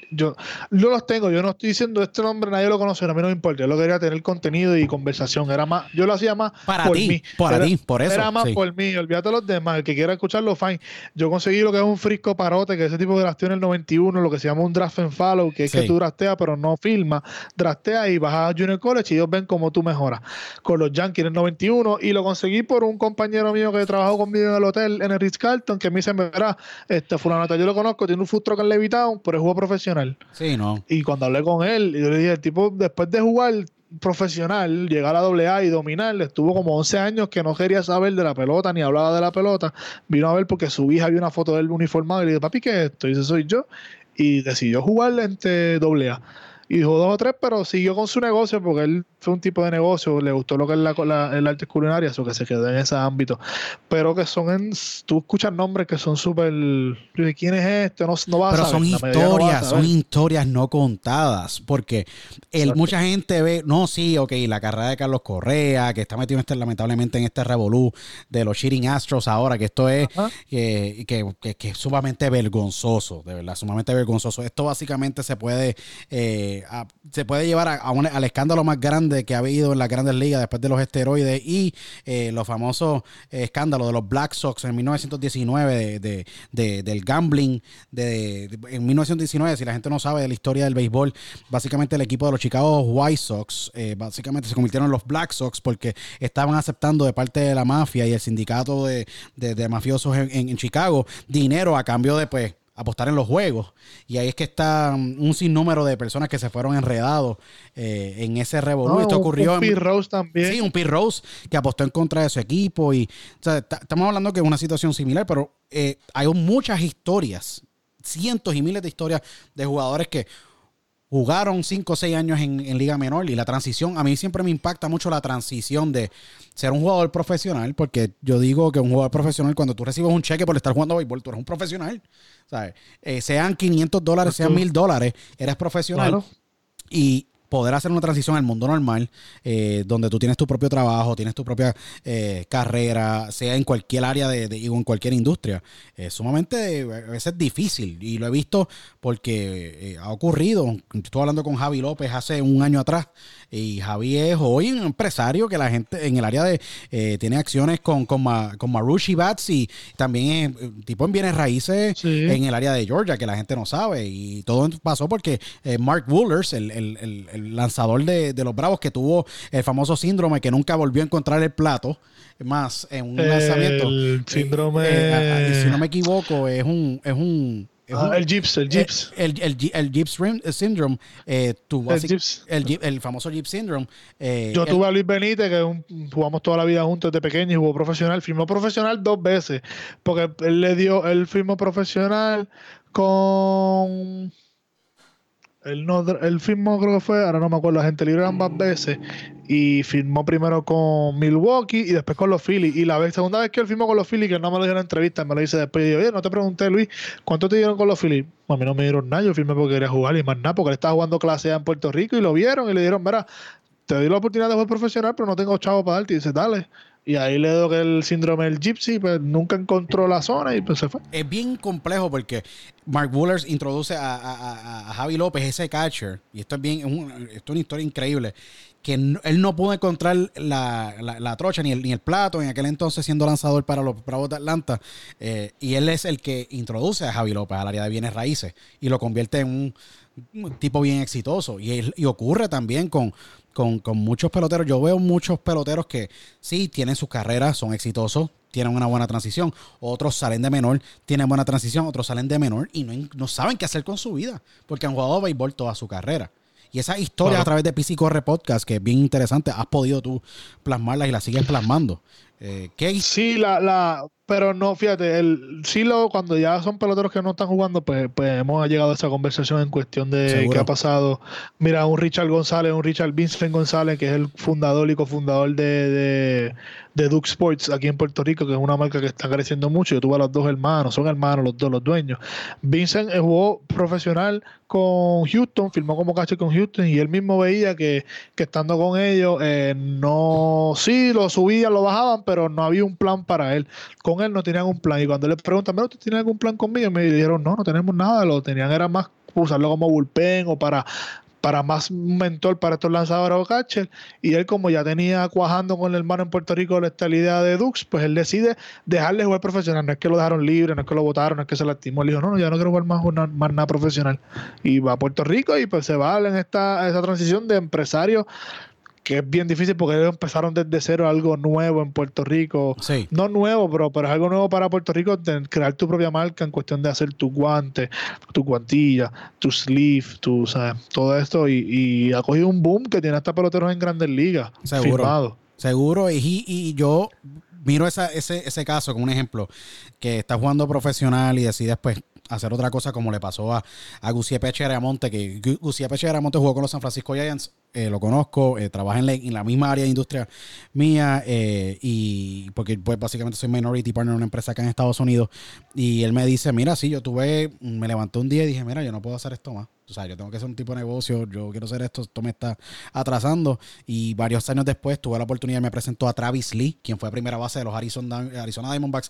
Yo, yo los tengo, yo no estoy diciendo este nombre, nadie lo conoce, a mí no me importa. Yo lo quería tener contenido y conversación. Era más, yo lo hacía más para por ti, mí. Para ti, por eso. Era más sí. por mí, olvídate los demás. El que quiera escucharlo, fine. Yo conseguí lo que es un frisco parote, que ese tipo drafteó en el 91, lo que se llama un draft and follow, que es sí. que tú drafteas, pero no filmas. Drafteas y vas a Junior College y ellos ven cómo tú mejoras. Con los Yankees en el 91, y lo conseguí por un compañero mío que trabajó conmigo en el hotel, en el Ritz Carlton, que a mí se me verá, este fulano, yo lo conozco, tiene un food truck en Levitown pero juego profesional. Sí, no. Y cuando hablé con él, yo le dije, el tipo, después de jugar profesional, llegar a AA y dominar, estuvo como 11 años que no quería saber de la pelota ni hablaba de la pelota. Vino a ver porque su hija vio una foto de él uniformado y le dije, papi, ¿qué es esto? Y dice, soy yo. Y decidió jugar entre AA y dijo dos o tres, pero siguió con su negocio porque él fue un tipo de negocio, le gustó lo que es la, la, el arte culinaria, eso que se quedó en ese ámbito. Pero que son en, tú escuchas nombres que son súper, ¿quién es este? No, no vas pero a saber. son historias, no son historias no contadas, porque el, mucha gente ve, no, sí, ok, la carrera de Carlos Correa, que está metido este, lamentablemente en este revolú de los Cheating Astros ahora, que esto es que, que, que, que, es sumamente vergonzoso, de verdad, sumamente vergonzoso. Esto básicamente se puede... Eh, se puede llevar a, un, al escándalo más grande que ha habido en las grandes ligas después de los esteroides y eh, los famosos escándalos de los Black Sox en 1919 de, de, de, del gambling de, en 1919 si la gente no sabe de la historia del béisbol básicamente el equipo de los Chicago White Sox eh, básicamente se convirtieron en los Black Sox porque estaban aceptando de parte de la mafia y el sindicato de, mafiosos en, en, en Chicago dinero a cambio de pues apostar en los juegos. Y ahí es que está un sinnúmero de personas que se fueron enredados eh, en ese revolú. No, Esto ocurrió un, un Pete Rose también. Sí, un Pete Rose que apostó en contra de su equipo. Y o sea, estamos hablando que es una situación similar, pero eh, hay muchas historias, cientos y miles de historias de jugadores que jugaron 5 o 6 años en, en, Liga Menor y la transición, a mí siempre me impacta mucho la transición de ser un jugador profesional, porque yo digo que un jugador profesional, cuando tú recibes un cheque por estar jugando a béisbol, tú eres un profesional, ¿sabes? Eh, sean 500 dólares, sean 1000 dólares, eres profesional. Claro. Y poder hacer una transición al mundo normal, eh, donde tú tienes tu propio trabajo, tienes tu propia eh, carrera, sea en cualquier área de, o en cualquier industria, es sumamente a veces difícil. Y lo he visto porque eh, ha ocurrido. Estuve hablando con Javi López hace un año atrás, y Javi es hoy un empresario que la gente en el área de eh, tiene acciones con, con, Ma, con Marushi Bats y también es tipo en bienes raíces sí. en el área de Georgia, que la gente no sabe. Y todo pasó porque eh, Mark Woolers, el, el, el, el lanzador de, de, los Bravos, que tuvo el famoso síndrome que nunca volvió a encontrar el plato, más en un lanzamiento. El síndrome. Eh, si no me equivoco, es un. Es un Ah, el Gips, el Gips. El, el, el, Gips Syndrome. Eh, tuvo el, Gips. El, el, famoso Gips Syndrome. Eh, Yo tuve a Luis Benítez, que un, jugamos toda la vida juntos desde pequeño y jugó profesional. Firmó profesional dos veces. Porque él le dio, él firmó profesional con. Él, no, él firmó, creo que fue, ahora no me acuerdo, la gente libre ambas veces. Y firmó primero con Milwaukee y después con los Phillies. Y la vez, segunda vez que él firmó con los Phillies, que no me lo dio en entrevista, me lo dice después. Y yo, oye, no te pregunté, Luis, ¿cuánto te dieron con los Phillies? A mí no me dieron nada, yo firmé porque quería jugar y más nada, porque él estaba jugando clase A en Puerto Rico y lo vieron y le dieron, mira, te doy la oportunidad de jugar profesional, pero no tengo chavo para darte. Y dice, dale. Y ahí le dio el síndrome del Gypsy, pues nunca encontró la zona y pues se fue. Es bien complejo porque Mark Woolers introduce a, a, a Javi López, ese catcher, y esto es bien, es, una historia increíble, que él no pudo encontrar la, la, la, trocha ni el, ni el plato en aquel entonces siendo lanzador para los Bravos de Atlanta. Eh, y él es el que introduce a Javi López al área de bienes raíces y lo convierte en un, un tipo bien exitoso. Y, y ocurre también con, con, con, muchos peloteros. Yo veo muchos peloteros que sí tienen sus carreras, son exitosos, tienen una buena transición. Otros salen de menor, tienen buena transición, otros salen de menor y no, no saben qué hacer con su vida porque han jugado béisbol toda su carrera. Y esa historia claro. a través de PC Corre Podcast, que es bien interesante, has podido tú plasmarlas y las sigues plasmando. Eh, ¿qué? Sí, la, la, pero no, fíjate, el sí lo, cuando ya son peloteros que no están jugando, pues, pues hemos llegado a esa conversación en cuestión de qué ha pasado. Mira, un Richard González, un Richard Vincent González, que es el fundador y cofundador de, de, de Duke Sports aquí en Puerto Rico, que es una marca que está creciendo mucho. Yo tuve a los dos hermanos, son hermanos los dos, los dueños. Vincent jugó profesional con Houston, firmó como cacho con Houston y él mismo veía que, estando con ellos, eh, no, sí, lo subían, lo bajaban, pero no había un plan para él. Con él no tenían un plan. Y cuando le preguntan, ¿pero usted tiene algún plan conmigo? Me dijeron, no, no tenemos nada, lo tenían era más usarlo como bullpen o para para más mentor para estos lanzadores o catcher. Y él, como ya tenía cuajando con el hermano en Puerto Rico esta idea de Dux, pues él decide dejarle jugar profesional. No es que lo dejaron libre, no es que lo votaron, no es que se lastimó. Él dijo, no, no, ya no quiero jugar más, más nada profesional. Y va a Puerto Rico y pues se va en esta, esa transición de empresario que es bien difícil porque ellos empezaron desde cero algo nuevo en Puerto Rico. No nuevo, pero, pero es algo nuevo para Puerto Rico, crear tu propia marca en cuestión de hacer tu guante, tu guantilla, tu sleeve, tu, todo esto. Y, ha cogido un boom que tiene hasta peloteros en grandes ligas. Seguro. Seguro. Y, y yo miro ese, ese caso como un ejemplo, que está jugando profesional y decides pues hacer otra cosa como le pasó a, a Guciepe Cheramonte, que Guciepe Cheramonte jugó con los San Francisco Giants, eh, lo conozco, eh, trabaja en la, en la, misma área de industria mía eh, y porque pues básicamente soy minority partner en una empresa acá en Estados Unidos y él me dice, mira, sí, yo tuve, me levanté un día y dije, mira, yo no puedo hacer esto más. O sea, yo tengo que hacer un tipo de negocio, yo quiero hacer esto, esto me está atrasando. Y varios años después tuve la oportunidad y me presentó a Travis Lee, quien fue a primera base de los Arizona, Arizona Diamondbacks.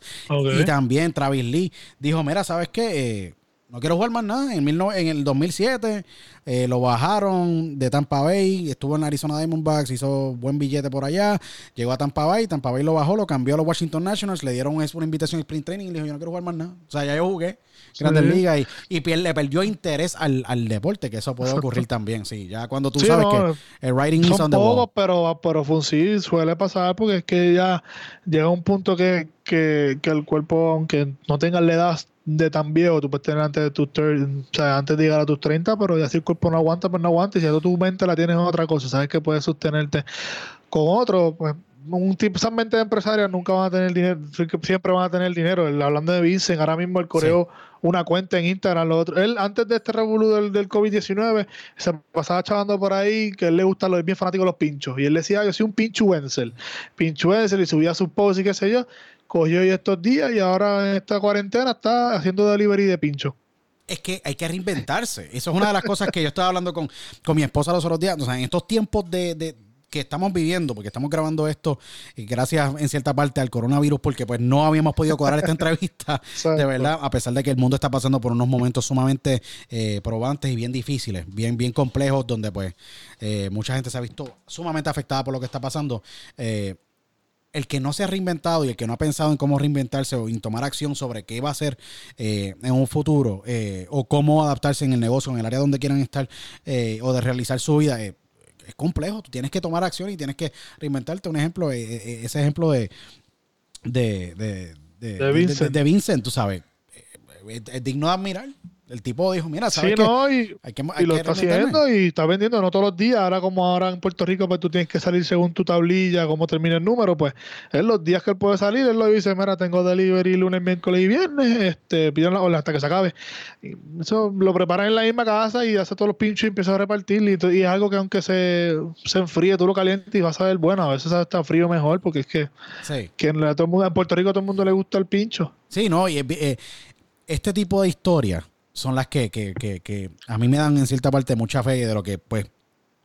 Y también Travis Lee dijo, mira, ¿sabes qué? Eh, no quiero jugar más nada. En, en el 2007 eh, lo bajaron de Tampa Bay, estuvo en Arizona Diamondbacks, hizo buen billete por allá, llegó a Tampa Bay, Tampa Bay lo bajó, lo cambió a los Washington Nationals, le dieron una invitación a sprint training y le dijo, yo no quiero jugar más nada. O sea, ya yo jugué Grandes Ligas y, y le perdió interés al, deporte, que eso puede ocurrir también, sí. Ya cuando tú sabes que el writing is on the wall. pero, pero sí, suele pasar porque es que ya llega un punto que, que, que el cuerpo, aunque no tenga la edad de tan viejo, tú puedes tener antes de tus o sea, antes de llegar a tus 30, pero ya si el cuerpo no aguanta, pues no aguanta. Y si tu mente la tienes en otra cosa, sabes que puedes sostenerte con otro, pues un tipo, esas mentes empresarias nunca van a tener dinero, siempre van a tener dinero. hablando de Vincent, ahora mismo el coreo una cuenta en Instagram, lo otro. Él, antes de este revolú del, del COVID-19, se pasaba chavando por ahí que él le gusta, lo es bien fanático de los pinchos. Y él decía, yo soy un pincho Wenzel. Pincho Wenzel y subía sus posts y qué sé yo cogió hoy estos días y ahora en esta cuarentena está haciendo delivery de pincho. Es que hay que reinventarse. Eso es una de las cosas que yo estaba hablando con, mi esposa los otros días. O sea, en estos tiempos de, que estamos viviendo, porque estamos grabando esto y gracias en cierta parte al coronavirus, porque pues no habíamos podido cuadrar esta entrevista, de verdad, a pesar de que el mundo está pasando por unos momentos sumamente eh, probantes y bien difíciles, bien, bien complejos, donde pues eh, mucha gente se ha visto sumamente afectada por lo que está pasando. Eh, el que no se ha reinventado y el que no ha pensado en cómo reinventarse o en tomar acción sobre qué va a hacer eh, en un futuro eh, o cómo adaptarse en el negocio, en el área donde quieran estar eh, o de realizar su vida, es complejo. Tú tienes que tomar acción y tienes que reinventarte. Un ejemplo, ese ejemplo de, de, de, de, Vincent. de Vincent, tú sabes, es digno de admirar. El tipo dijo, mira, ¿sabes sí, no, y, lo está haciendo y está vendiendo, no todos los días. Ahora como ahora en Puerto Rico, pues tú tienes que salir según tu tablilla, cómo termina el número, pues en los días que él puede salir, él lo dice, mira, tengo delivery lunes, miércoles y viernes, este, pidan la hasta que se acabe. Y eso lo preparan en la misma casa y hace todos los pinchos y empieza a repartir. Y, es algo que aunque se, se enfríe, tú lo calientes y vas a ver, bueno, a veces está frío mejor, porque es que, que en, todo mundo, en Puerto Rico a todo el mundo le gusta el pincho. Sí, no, y eh, este tipo de historia son las que, que, que, a mí me dan en cierta parte mucha fe de lo que pues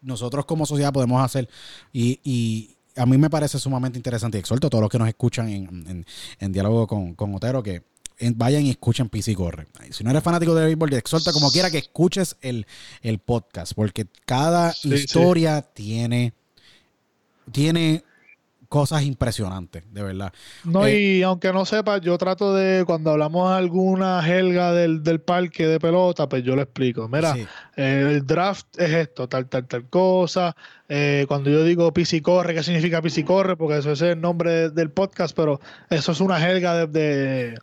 nosotros como sociedad podemos hacer y, y a mí me parece sumamente interesante y exhorto a todos los que nos escuchan en, en, diálogo con, con, Otero que vayan y escuchen PC Corre. Si no eres fanático de béisbol, exhorta como quiera que escuches el, el podcast porque cada historia tiene tiene cosas impresionantes, de verdad. No, eh, y aunque no sepa, yo trato de, cuando hablamos alguna helga del, del parque de pelota, pues yo le explico. Mira, eh, el draft es esto, tal, tal, tal cosa. Eh, cuando yo digo corre, ¿qué significa corre? Porque eso es el nombre del podcast, pero eso es una helga de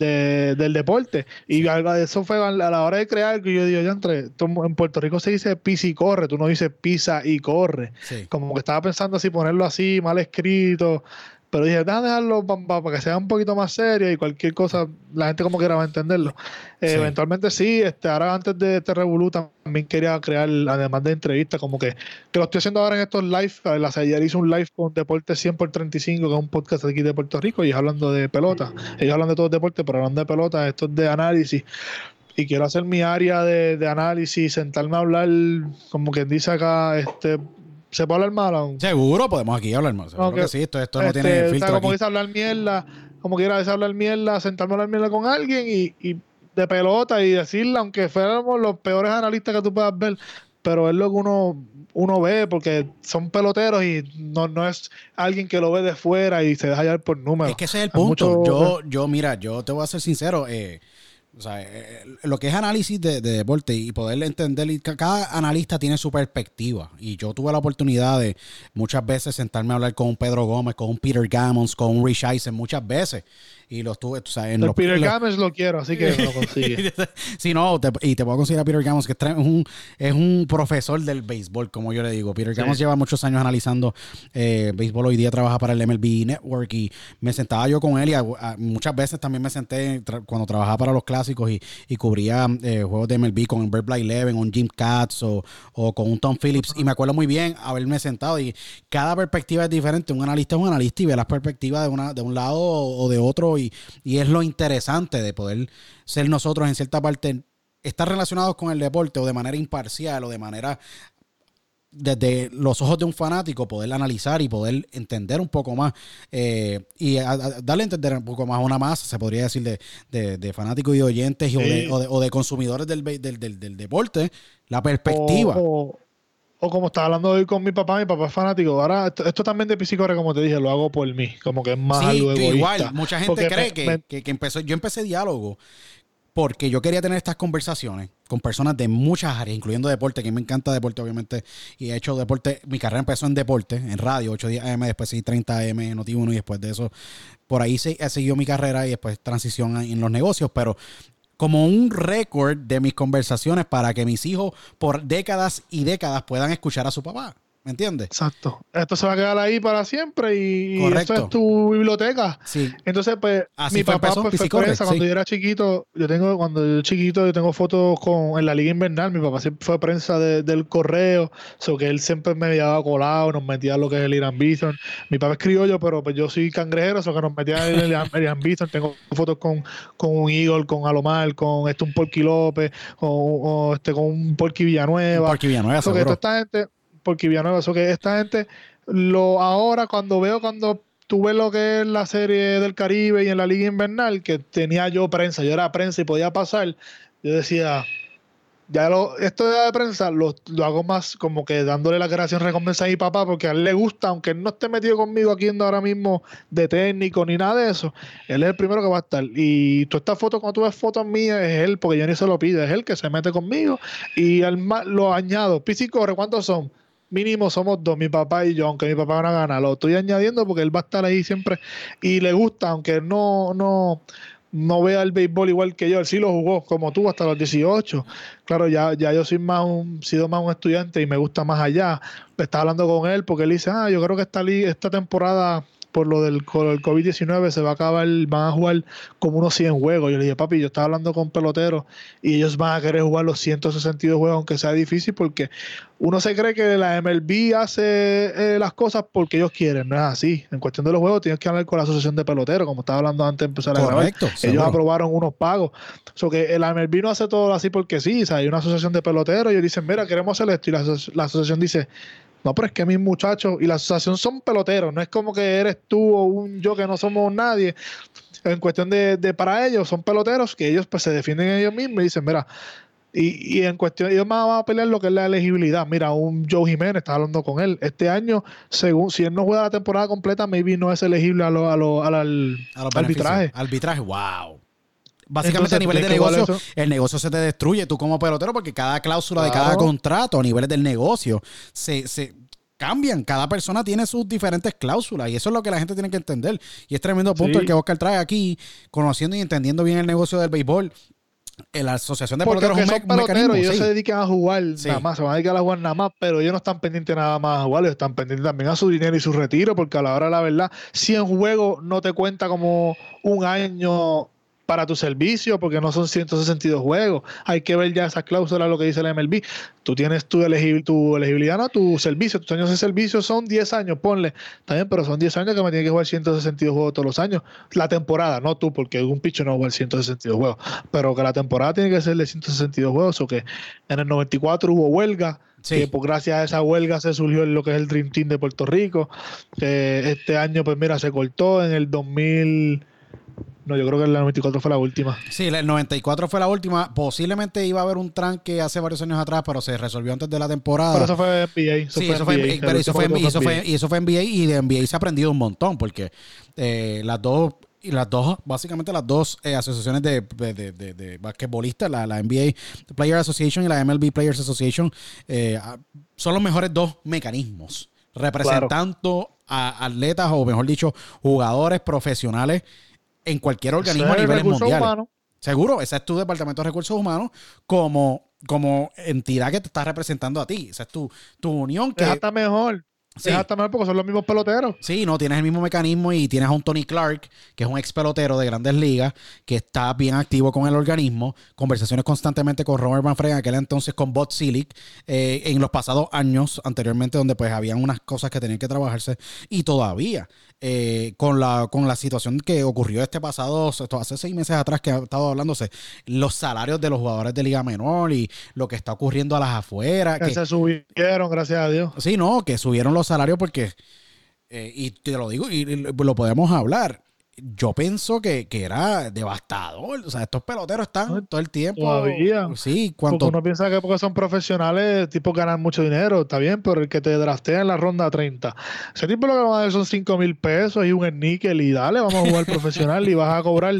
del deporte. Y eso fue a la hora de crear que yo digo, ya entre, en Puerto Rico se dice pisa y corre, tú no dices pisa y corre. Como que estaba pensando así, ponerlo así, mal escrito. Pero dije, déjame dejarlo para que sea un poquito más serio y cualquier cosa, la gente como quiera va a entenderlo. Eh, eventualmente sí, este, ahora antes de este Revolu también quería crear, además de entrevistas, como que, que lo estoy haciendo ahora en estos live. Ayer hice un live con Deporte 100 por 35, que es un podcast aquí de Puerto Rico, y hablando de pelota. Ellos hablan de todo el deporte, pero hablando de pelota, esto es de análisis y quiero hacer mi área de, de, análisis, sentarme a hablar, como quien dice acá, este, ¿Se puede hablar mal aún? Seguro, podemos aquí hablar mal. Seguro que sí, esto, esto no tiene este, filtro. como dice hablar mierda, como quiera hablar mierda, sentarme a hablar mierda con alguien y, y de pelota y decirle, aunque fuéramos los peores analistas que tú puedas ver, pero es lo que uno, uno ve porque son peloteros y no, no es alguien que lo ve de fuera y se deja llevar por números. Es que ese es el punto. yo, yo, mira, yo te voy a ser sincero, eh, o sea, eh, lo que es análisis de, deporte y poder entender, cada analista tiene su perspectiva. Y yo tuve la oportunidad de muchas veces sentarme a hablar con un Pedro Gómez, con un Peter Gammons, con un Rich Eisen, muchas veces y los tuve, o sea, en el Peter Gammons lo quiero, así que lo consigue. sí, no, y te puedo conseguir a Peter Gammons, que es un, es un profesor del béisbol, como yo le digo. Peter Gammons lleva muchos años analizando eh, béisbol, hoy día trabaja para el MLB Network y me sentaba yo con él y muchas veces también me senté cuando trabajaba para los clásicos y, y cubría eh, juegos de MLB con Bird Black Eleven, un Jim Katz o, o, con un Tom Phillips y me acuerdo muy bien haberme sentado y cada perspectiva es diferente. Un analista es un analista y ve las perspectivas de, una, de un lado o de otro y, es lo interesante de poder ser nosotros en cierta parte, estar relacionados con el deporte o de manera imparcial o de manera desde los ojos de un fanático, poder analizar y poder entender un poco más eh, y darle a entender un poco más a una masa, se podría decir, de, de, fanáticos y oyentes o, de, consumidores del, del, deporte, la perspectiva. O como estaba hablando hoy con mi papá, mi papá es fanático. Ahora, esto, también de psicore, como te dije, lo hago por mí. Como que es más algo egoísta. Igual, mucha gente cree que, que, empezó. Yo empecé diálogo porque yo quería tener estas conversaciones con personas de muchas áreas, incluyendo deporte, que me encanta deporte, obviamente, y he hecho deporte. Mi carrera empezó en deporte, en radio, 8 días AM, después sí 30 AM, Noti 1, y después de eso, por ahí se, he seguido mi carrera y después transición en los negocios. Pero como un récord de mis conversaciones para que mis hijos por décadas y décadas puedan escuchar a su papá. ¿Me entiendes? Exacto. Esto se va a quedar ahí para siempre y, esto es tu biblioteca. Sí. Entonces, pues, mi papá pues, fue prensa cuando yo era chiquito. Yo tengo, cuando yo chiquito, yo tengo fotos con en la Liga Invernal. Mi papá siempre fue prensa del correo. So que él siempre me había colado, nos metía lo que es el Irán Bison. Mi papá es criollo, pero pues yo soy cangrejero, so que nos metía en el Irán Bison. Tengo fotos con, con un Eagle, con Alomar, con este un Porky López, o, este con un Porky Villanueva. Un Porky Villanueva, so que toda esta gente porque Villanueva. Eso que esta gente, lo ahora cuando veo cuando tuve lo que es la serie del Caribe y en la Liga Invernal, que tenía yo prensa, yo era prensa y podía pasar, yo decía, ya lo, esto de prensa lo, hago más como que dándole la creación recompensa a mi papá, porque a él le gusta, aunque no esté metido conmigo aquí ahora mismo de técnico ni nada de eso, él es el primero que va a estar. Y tú esta foto, cuando tú ves fotos mías, es él, porque yo ni se lo pide, es él que se mete conmigo. Y al, lo añado, Pisi corre, ¿cuántos son? Mínimo somos dos, mi papá y yo, aunque mi papá no gana, lo estoy añadiendo porque él va a estar ahí siempre y le gusta, aunque no, no, no vea el béisbol igual que yo, él sí lo jugó como tú hasta los 18. Claro, ya, ya yo soy más un, sido más un estudiante y me gusta más allá. Estaba hablando con él porque él dice, ah, yo creo que esta, esta temporada por lo del COVID-19 se va a acabar, van a jugar como unos 100 juegos. Yo le dije, papi, yo estaba hablando con peloteros y ellos van a querer jugar los 162 juegos, aunque sea difícil, porque uno se cree que la MLB hace eh, las cosas porque ellos quieren, no es así. En cuestión de los juegos tienes que hablar con la asociación de peloteros, como estaba hablando antes de empezar a grabar. Ellos aprobaron unos pagos. So que el MLB no hace todo así porque sí, hay una asociación de peloteros y ellos dicen, mira, queremos hacer esto y la asociación dice, no, pero es que mis muchachos y la asociación son peloteros, no es como que eres tú o un yo que no somos nadie. En cuestión de, de para ellos, son peloteros que ellos pues se defienden ellos mismos y dicen, mira, y, y, en cuestión, ellos van a pelear lo que es la elegibilidad. Mira, un Joe Jiménez, está hablando con él. Este año, según si él no juega la temporada completa, maybe no es elegible a lo, a lo, al, al arbitraje. Arbitraje, wow. Básicamente a niveles de negocio, el negocio se te destruye tú como pelotero porque cada cláusula de cada contrato a niveles del negocio se, se cambian. Cada persona tiene sus diferentes cláusulas y eso es lo que la gente tiene que entender. Y es tremendo punto el que Oscar trae aquí, conociendo y entendiendo bien el negocio del béisbol En la asociación de Porque peloteros es un, peloteros ellos sí. se dedican a jugar Sí. nada más, se van a dedicar a jugar nada más, pero ellos no están pendientes nada más a jugar, ellos están pendientes también a su dinero y su retiro, porque a la hora de la verdad, 100 juegos no te cuenta como un año para tu servicio, porque no son 162 juegos. Hay que ver ya esas cláusulas, lo que dice la MLB. Tú tienes tu, elegibil- tu elegibilidad, no, tu servicio, tus años de servicio son 10 años, ponle. También, pero son 10 años que me tiene que jugar 162 juegos todos los años. La temporada, no tú, porque un picho no va a jugar 162 juegos. Pero que la temporada tiene que ser de 162 juegos, o que en el 94 hubo huelga. Sí. Que pues, gracias a esa huelga se surgió lo que es el Dream Team de Puerto Rico. Este año, pues mira, se cortó en el 2000. No, yo creo que el 94 fue la última. Sí, el 94 fue la última. Posiblemente iba a haber un tranque hace varios años atrás, pero se resolvió antes de la temporada. Pero eso fue NBA. Eso sí, fue eso fue, NBA, pero eso fue, último y eso NBA. fue, y eso fue NBA y de NBA se ha aprendido un montón porque eh, las dos y las dos, básicamente las dos eh, asociaciones de, de, de, de- de basquetbolistas, la, la NBA Player Association y la MLB Players Association, eh, ah, son los mejores dos mecanismos representando a atletas o mejor dicho, jugadores profesionales en cualquier organismo a es el niveles recurso mundiales. humano. Seguro, ese es tu departamento de recursos humanos como, como entidad que te está representando a ti. Esa es tu, tu unión que... Es hasta mejor. Sí. Hasta mejor porque son los mismos peloteros. Sí, no, tienes el mismo mecanismo y tienes a un Tony Clark, que es un ex pelotero de grandes ligas, que está bien activo con el organismo, conversaciones constantemente con Robert Manfred, en aquel entonces con Bob Silic, eh, en los pasados años anteriormente, donde pues habían unas cosas que tenían que trabajarse, y todavía, eh, con, la, con la situación que ocurrió este pasado, esto hace seis meses atrás que ha estado hablándose, los salarios de los jugadores de Liga Menor y lo que está ocurriendo a las afueras. Que que- se subieron, gracias a Dios. Sí, no, que subieron los salarios porque, eh, y te lo digo, y, y lo podemos hablar. Yo pienso que, que era devastador. O sea, estos peloteros están todo el tiempo. todavía. Sí, cuánto. uno piensa que porque son profesionales, tipo ganan mucho dinero, está bien, pero el que te draftea en la ronda 30, ese tipo lo que va a dar son 5 mil pesos y un níquel y dale, vamos a jugar profesional y vas a cobrar,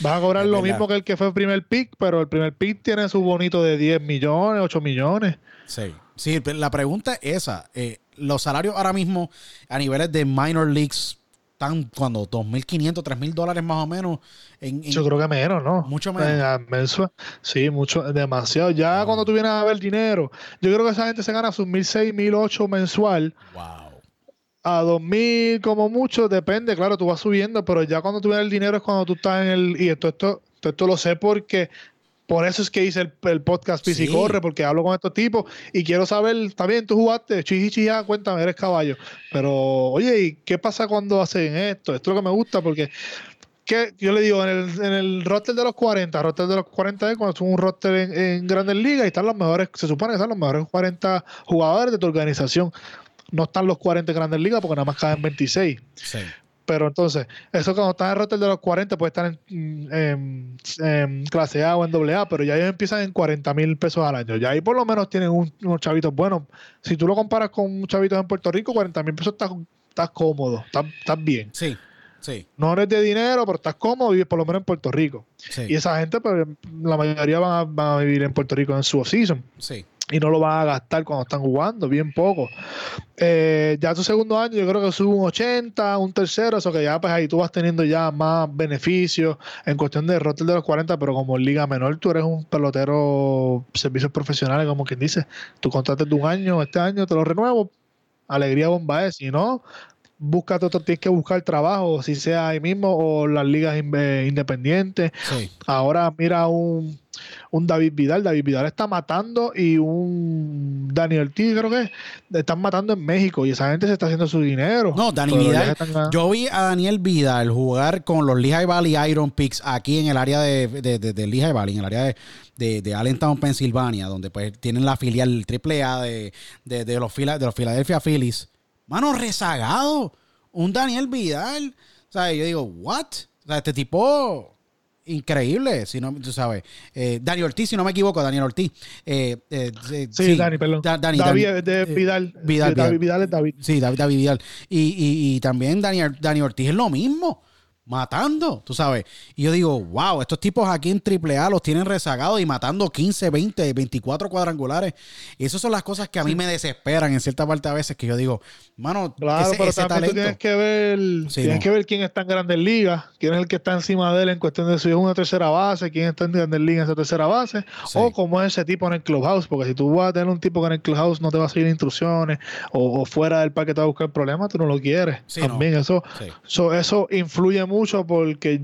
vas a cobrar Es lo verdad. mismo que el que fue el primer pick, pero el primer pick tiene su bonito de 10 millones, 8 millones. Sí. Sí, la pregunta es esa. eh, los salarios ahora mismo a niveles de minor leagues están cuando 2.500, 3.000 dólares más o menos. En, en- Yo creo que menos, ¿no? Mucho menos. En- a mensual. Sí, mucho, demasiado. Ya cuando tú vienes a ver dinero, yo creo que esa gente se gana sus 1.600, 1.800 mensual. Wow. a 2000 como mucho, depende, claro, tú vas subiendo, pero ya cuando tú ves el dinero es cuando tú estás en el... Y esto, esto, esto, esto lo sé porque... Por eso es que hice el, el podcast Pisi Sí. Corre, porque hablo con estos tipos y quiero saber, está bien, tú jugaste, chichi, ya, cuéntame, eres caballo. Pero, oye, ¿y qué pasa cuando hacen esto? Esto es lo que me gusta porque que yo le digo, en el, en el roster de los 40, roster de los 40 es cuando es un roster en, en Grandes Ligas y están los mejores, se supone que están los mejores 40 jugadores de tu organización. No están los 40 en Grandes Ligas porque nada más caben 26. Sí. Pero entonces, eso cuando estás en roster de los 40 puede estar en, en- en clase A o en doble A, pero ya ellos empiezan en 40 mil pesos al año. Ya ahí por lo menos tienen un- unos chavitos buenos. Si tú lo comparas con chavitos en Puerto Rico, 40 mil pesos estás, estás cómodo, estás, estás bien. Sí. Sí. No eres de dinero, pero estás cómodo, vives por lo menos en Puerto Rico. Sí. Y esa gente, pues, la mayoría van a, van a vivir en Puerto Rico en su off-season Sí. Y no lo van a gastar cuando están jugando, bien poco. Eh, ya tu segundo año, yo creo que sube un 80, un tercero, eso que ya, pues ahí tú vas teniendo ya más beneficios en cuestión de roster de los 40, pero como Liga Menor, tú eres un pelotero servicios profesionales, como quien dice. Tu contrato de un año, este año te lo renuevo, alegría bomba es, si no. Búscate otro, tienes que buscar trabajo, si sea ahí mismo o las ligas in- eh, independientes. Sí. Ahora mira un, un David Vidal. David Vidal está matando y un Daniel Ortiz, creo que están matando en México y esa gente se está haciendo su dinero. No, Dani Vidal. están. Yo vi a Daniel Vidal jugar con los Lehigh Valley Iron Picks aquí en el área de, de, de- de Lehigh Valley, en el área de, de, de Allentown, Pensilvania, donde pues tienen la filial AAA de, de, de los, Phila- de los Philadelphia Phillies. Mano, rezagado. Un Daniel Vidal. O sea, yo digo, ¿what? O sea, este tipo increíble, si no, tú sabes. Eh, Dani Ortiz, si no me equivoco, Daniel Ortiz. Eh, eh, eh, Sí, Dani, perdón. Da- Dani, David Dani, de eh, Vidal. Vidal, Sí, David Vidal. Vidal es David. Sí, David, David Vidal. Y, y, y también Dani, Dani Ortiz es lo mismo. Matando, tú sabes. Y yo digo, wow, estos tipos aquí en AAA los tienen rezagados y matando 15, 20, 24 cuadrangulares. Y esas son las cosas que a mí me desesperan en cierta parte a veces que yo digo, mano, claro, pero también tú tienes que ver, tienes que ver quién está en Grandes Ligas, quién es el que está encima de él en cuestión de si es una tercera base, quién está en Grandes Ligas en esa tercera base, o cómo es ese tipo en el clubhouse, porque si tú vas a tener un tipo que en el clubhouse no te va a seguir instrucciones o, fuera del parque te va a buscar problemas, tú no lo quieres. también eso, eso, eso influye mucho porque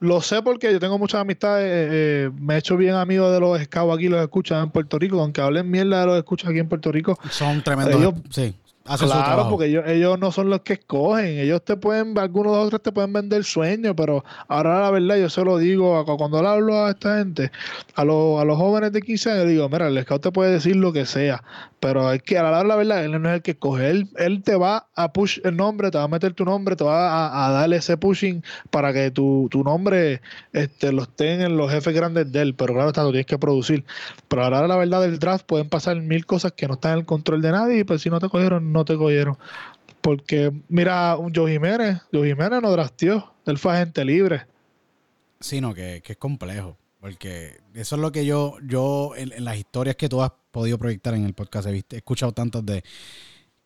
lo sé porque yo tengo muchas amistades, eh, eh, me he hecho bien amigo de los scouts aquí, los escuchan en Puerto Rico, aunque hablen mierda de los escuchas aquí en Puerto Rico. Son tremendos. sí claro, porque ellos, no son los que escogen. Ellos te pueden, algunos de otros te pueden vender sueños, pero ahora la verdad yo se lo digo, cuando le hablo a esta gente, a, los, a los jóvenes de 15 años, digo, mira, el scout te puede decir lo que sea, pero hay que, a la, la verdad, él no es el que escoge. Él, él te va a push el nombre, te va a meter tu nombre, te va a, darle ese pushing para que tu, tu nombre este, lo estén en los jefes grandes de él, pero claro, tú tienes que producir. Pero ahora la verdad del draft pueden pasar mil cosas que no están en el control de nadie y pues si no te cogieron, no te cogieron. Porque, mira, un Joe Jiménez, Joe Jiménez no draftió, él fue agente libre. Sí, no, que, es complejo. Porque eso es lo que yo, yo en, las historias que tú has podido proyectar en el podcast, he, he escuchado tantas de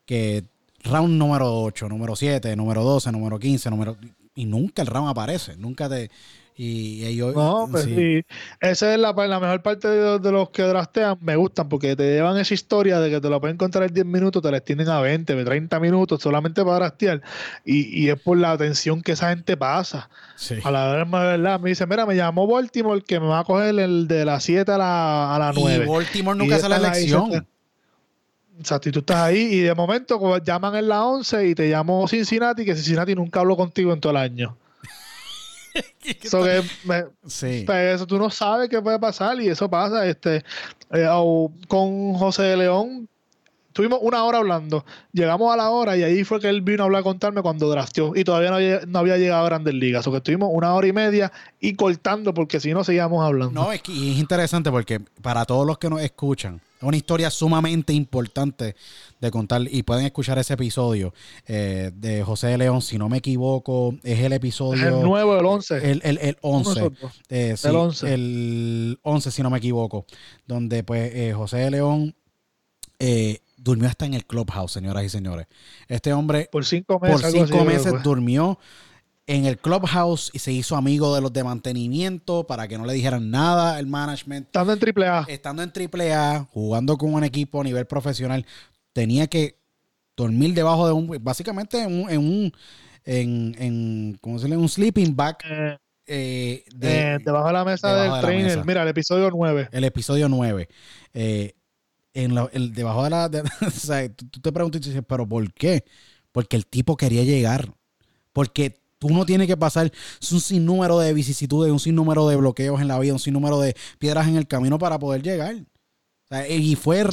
que round número 8, número 7, número 12, número 15, número... Y nunca el round aparece, nunca te... Y ellos. No, pues sí. Esa es la, la mejor parte de, los que draftean. Me gustan porque te llevan esa historia de que te lo pueden encontrar en 10 minutos, te la extienden a 20, 30 minutos solamente para draftear. Y, y es por la atención que esa gente pasa. A la verdad, me dice: Mira, me llamó Baltimore que me va a coger el de las 7 a la, a la 9. Y Baltimore nunca hace la elección. O sea, si tú estás ahí y de momento llaman en la 11 y te llamó Cincinnati, que Cincinnati nunca habló contigo en todo el año. eso sí. Pues, eso tú no sabes qué puede pasar y eso pasa. Este, eh, con José de León Tuvimos una hora hablando. Llegamos a la hora y ahí fue que él vino a hablar contarme cuando drafteó. Y todavía no había, llegado a Grandes Ligas. O que estuvimos una hora y media y cortando porque si no seguíamos hablando. No, es que es interesante porque para todos los que nos escuchan, es una historia sumamente importante de contar. Y pueden escuchar ese episodio eh, de José de León. Si no me equivoco, es el episodio. el nuevo, el 11. El, el, el 11. Eh, el 11. El 11, si no me equivoco. Donde pues eh, José de León durmió hasta en el clubhouse, señoras y señores. Este hombre por cinco meses, por cinco meses durmió en el clubhouse y se hizo amigo de los de mantenimiento para que no le dijeran nada el management. Estando en AAA. Estando en AAA, jugando con un equipo a nivel profesional, tenía que dormir debajo de un, básicamente en un, en un, en, ¿cómo se? Un sleeping bag. Eh, eh, eh, debajo de la mesa del trainer. Mira, el episodio 9. El episodio 9. Eh, en el, debajo de la... o sea, tú, te preguntas y dices, pero ¿por qué? Porque el tipo quería llegar. Porque tú no tienes que pasar un sinnúmero de vicisitudes, un sinnúmero de bloqueos en la vida, un sinnúmero de piedras en el camino para poder llegar. y fue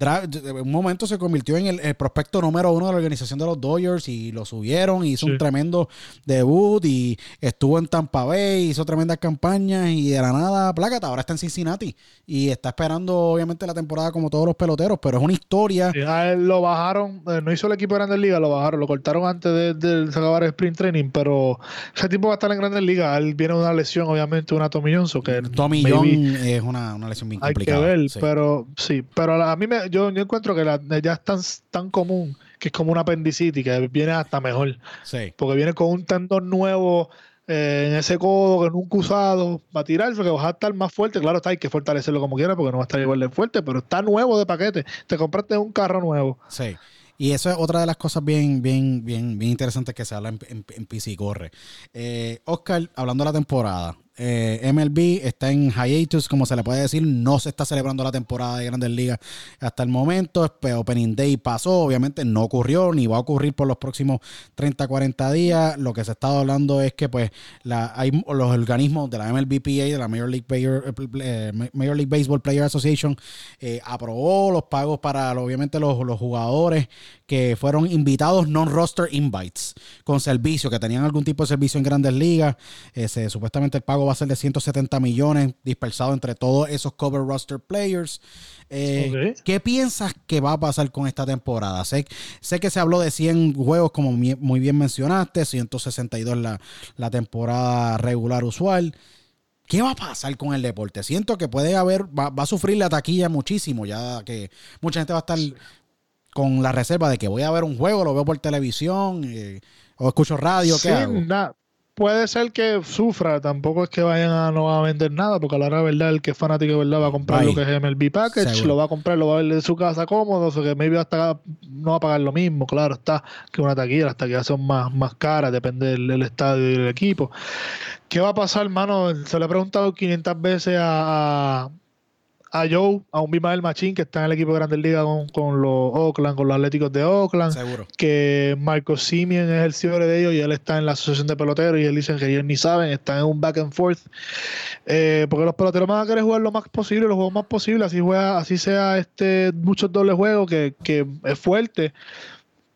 en un momento se convirtió en el, prospecto número uno de la organización de los Dodgers y lo subieron, hizo un tremendo debut y estuvo en Tampa Bay, hizo tremendas campañas y de la nada, plácata, ahora está en Cincinnati y está esperando obviamente la temporada como todos los peloteros, pero es una historia. lo bajaron, eh, no hizo el equipo de Grandes Ligas, lo bajaron, lo cortaron antes de, de, acabar el sprint training, pero ese tipo va a estar en Grandes Ligas, él viene de una lesión, obviamente, una Tommy Johnson. Que Tommy John es una, una, lesión bien complicada. Hay que ver, pero sí, pero a mí me yo, encuentro que la, ya es tan, tan común que es como una apendicitis, que viene hasta mejor. Sí. Porque viene con un tendón nuevo eh, en ese codo que nunca usado va a tirar, porque va a estar más fuerte. Claro, está, hay que fortalecerlo como quiera, porque no va a estar igual de fuerte, pero está nuevo de paquete. Te compraste un carro nuevo. Sí. Y eso es otra de las cosas bien, bien, bien, bien interesantes que se habla en, en, PC y Corre. Eh, Oscar, hablando de la temporada, eh, MLB está en hiatus, como se le puede decir. No se está celebrando la temporada de Grandes Ligas hasta el momento. Opening Day pasó, obviamente no ocurrió ni va a ocurrir por los próximos 30, 40 días. Lo que se está hablando es que pues la, hay los organismos de la MLBPA, de la Major League, eh, Major League Baseball Player Association, eh, aprobó los pagos para obviamente los, los jugadores que fueron invitados non-roster invites con servicio, que tenían algún tipo de servicio en Grandes Ligas. supuestamente el pago va a ser de 170 millones dispersado entre todos esos cover roster players. Eh, ¿Qué piensas que va a pasar con esta temporada? Sé, sé que se habló de 100 juegos, como muy bien mencionaste, 162 la, la temporada regular usual. ¿Qué va a pasar con el deporte? Siento que puede haber, va, a sufrir la taquilla muchísimo, ya que mucha gente va a estar con la reserva de que voy a ver un juego, lo veo por televisión eh, o escucho radio. ¿qué hago? Puede ser que sufra, tampoco es que vayan a no a vender nada, porque a la hora de verdad el que es fanático de verdad va a comprar lo que es MLB Package, lo va a comprar, lo va a ver en su casa cómodo, o sea que maybe hasta no va a pagar lo mismo, claro está, que una taquilla, las taquillas son más, más caras, depende del, estadio y del equipo. ¿Qué va a pasar, hermano? Se lo he preguntado 500 veces a, a Joe, a un Bimael Machín que está en el equipo de Grandes Ligas con, los Oakland, con los Atléticos de Oakland. Seguro. Que Marco Simeon es el CEO de ellos y él está en la asociación de peloteros y él dice que ellos ni saben, están en un back and forth. Eh, porque los peloteros van a querer jugar lo más posible, los juegos más posibles, así juega, así sea este muchos dobles juegos que, que es fuerte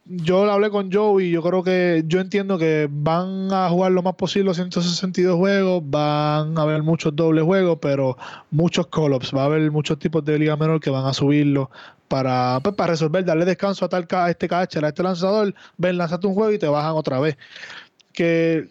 yo hablé con Joe y yo creo que yo entiendo que van a jugar lo más posible los 162 juegos, van a haber muchos dobles juegos, pero muchos call-ups, va a haber muchos tipos de liga menor que van a subirlo para, pues, para resolver, darle descanso a tal a este catcher, a este lanzador, ven, lanzate un juego y te bajan otra vez. Que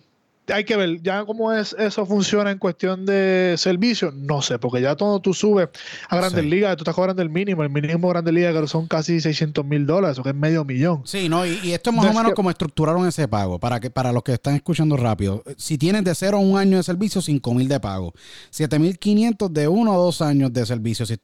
hay que ver ya cómo es eso funciona en cuestión de servicio. No sé, porque ya todo tú subes a Grandes Ligas, tú estás cobrando el mínimo. El mínimo de Grandes Ligas son casi 600 mil dólares, o que es medio millón. Sí, no, y, esto es más o menos como estructuraron ese pago. Para que para los que están escuchando rápido, si tienes de cero a un año de servicio, 5 mil de pago. 7 mil 500 de uno o dos años de servicio. Si,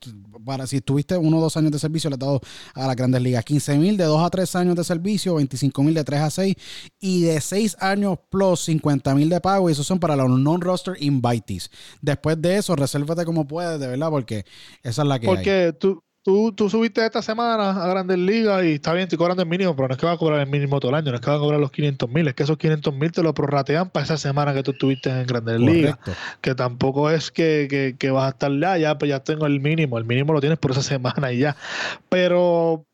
para, si tuviste uno o dos años de servicio, le has dado a las Grandes Ligas 15 mil de dos a tres años de servicio, 25 mil de 3 a 6 y de 6 años plus 50 mil de pago y esos son para los non-roster invitees. Después de eso, resérvate como puedes, de verdad, porque esa es la que Porque tú, Tú, tú, subiste esta semana a Grandes Ligas y está bien, estoy cobrando el mínimo, pero no es que va a cobrar el mínimo todo el año, no es que va a cobrar los 500 mil, es que esos 500 mil te lo prorratean para esa semana que tú estuviste en Grandes Ligas. Que tampoco es que, que, vas a estar ya, ya, pues ya tengo el mínimo, el mínimo lo tienes por esa semana y ya. Pero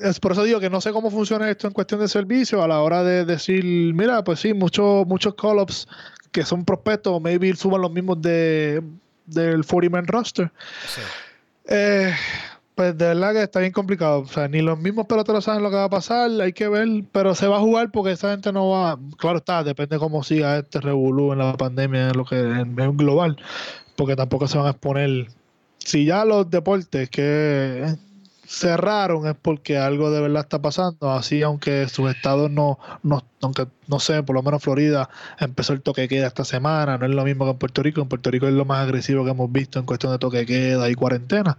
es por eso digo que no sé cómo funciona esto en cuestión de servicio a la hora de decir, mira, pues sí, muchos muchos call-ups que son prospectos, maybe suban los mismos de del 40-man roster. Eh, pues de verdad que está bien complicado. O sea, ni los mismos peloteros saben lo que va a pasar, hay que ver, pero se va a jugar porque esa gente no va. Claro está, depende cómo siga este revolú en la pandemia, en lo que en, en global, porque tampoco se van a exponer. Si ya los deportes que cerraron es porque algo de verdad está pasando. Así, aunque sus estados no, no, aunque no sé, por lo menos Florida empezó el toque queda esta semana, no es lo mismo que en Puerto Rico. En Puerto Rico es lo más agresivo que hemos visto en cuestión de toque queda y cuarentena.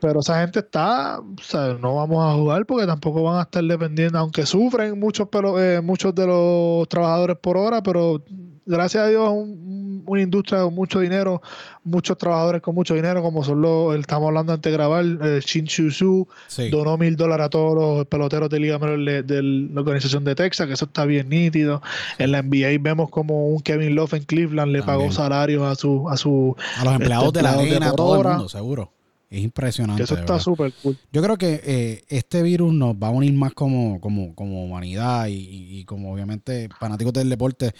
Pero esa gente está, o sea, no vamos a jugar porque tampoco van a estar dependiendo, aunque sufren muchos, pero, eh, muchos de los trabajadores por hora, pero gracias a Dios, un, una industria con mucho dinero, muchos trabajadores con mucho dinero, como son los, estamos hablando antes de grabar, eh, Shin Su donó mil dólares a todos los peloteros de Liga Menor de, la organización de Texas, que eso está bien nítido. En la NBA vemos como un Kevin Love en Cleveland le pagó salarios a su a su a los empleados de la arena, a todo el mundo, seguro. Es impresionante. eso está súper cool. Yo creo que eh, este virus nos va a unir más como, como, como humanidad y, y como obviamente fanáticos del deporte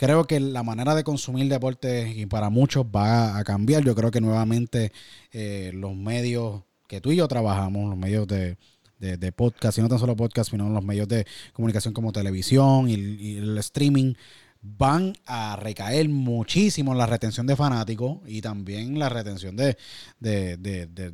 creo que la manera de consumir deporte y para muchos va a cambiar. Yo creo que nuevamente eh, los medios que tú y yo trabajamos, los medios de, podcast, y no tan solo podcast, sino los medios de comunicación como televisión y, el streaming, van a recaer muchísimo en la retención de fanáticos y también la retención de,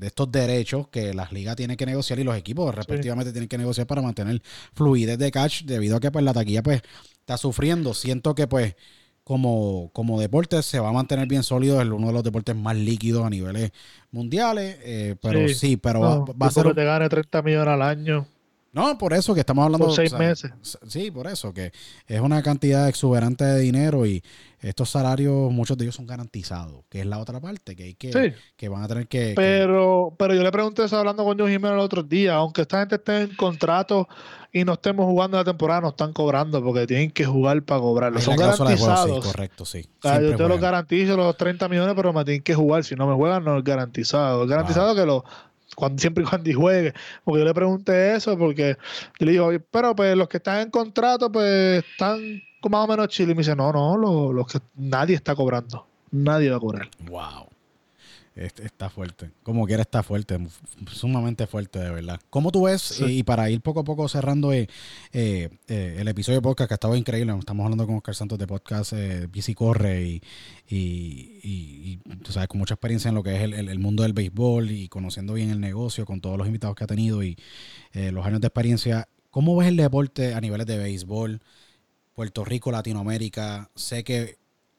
estos derechos que las ligas tienen que negociar y los equipos respectivamente tienen que negociar para mantener fluidez de catch debido a que pues la taquilla pues está sufriendo. Siento que pues como, como deporte se va a mantener bien sólido, es uno de los deportes más líquidos a niveles mundiales, eh, pero sí, pero va, a ser... Que te gane 30 millones al año. No, por eso que estamos hablando... Por seis meses. Sí, por eso, que es una cantidad exuberante de dinero y estos salarios, muchos de ellos son garantizados, que es la otra parte, que hay que, que van a tener que... Pero, pero yo le pregunté eso hablando con John Jiménez el otro día, aunque esta gente esté en contrato y no estemos jugando la temporada, no están cobrando porque tienen que jugar para cobrarlo. Son garantizados. correcto, sí. yo te lo garantizo los 30 millones, pero me tienen que jugar. Si no me juegan, no es garantizado. Es garantizado que lo cuando, siempre y cuando juegue. Porque yo le pregunté eso, porque le digo, pero pues los que están en contrato, pues están más o menos chile. Y me dice, no, no, lo, que nadie está cobrando. Nadie va a cobrar. Wow. Está fuerte. Como quiera está fuerte. Sumamente fuerte, de verdad. ¿Cómo tú ves? Y para ir poco a poco cerrando eh, eh, eh, el episodio de podcast que ha estado increíble. Estamos hablando con Oscar Santos de podcast eh, Bici Corre y, y, tú sabes, con mucha experiencia en lo que es el, mundo del béisbol y conociendo bien el negocio con todos los invitados que ha tenido y los años de experiencia. ¿Cómo ves el deporte a niveles de béisbol? Puerto Rico, Latinoamérica. Sé que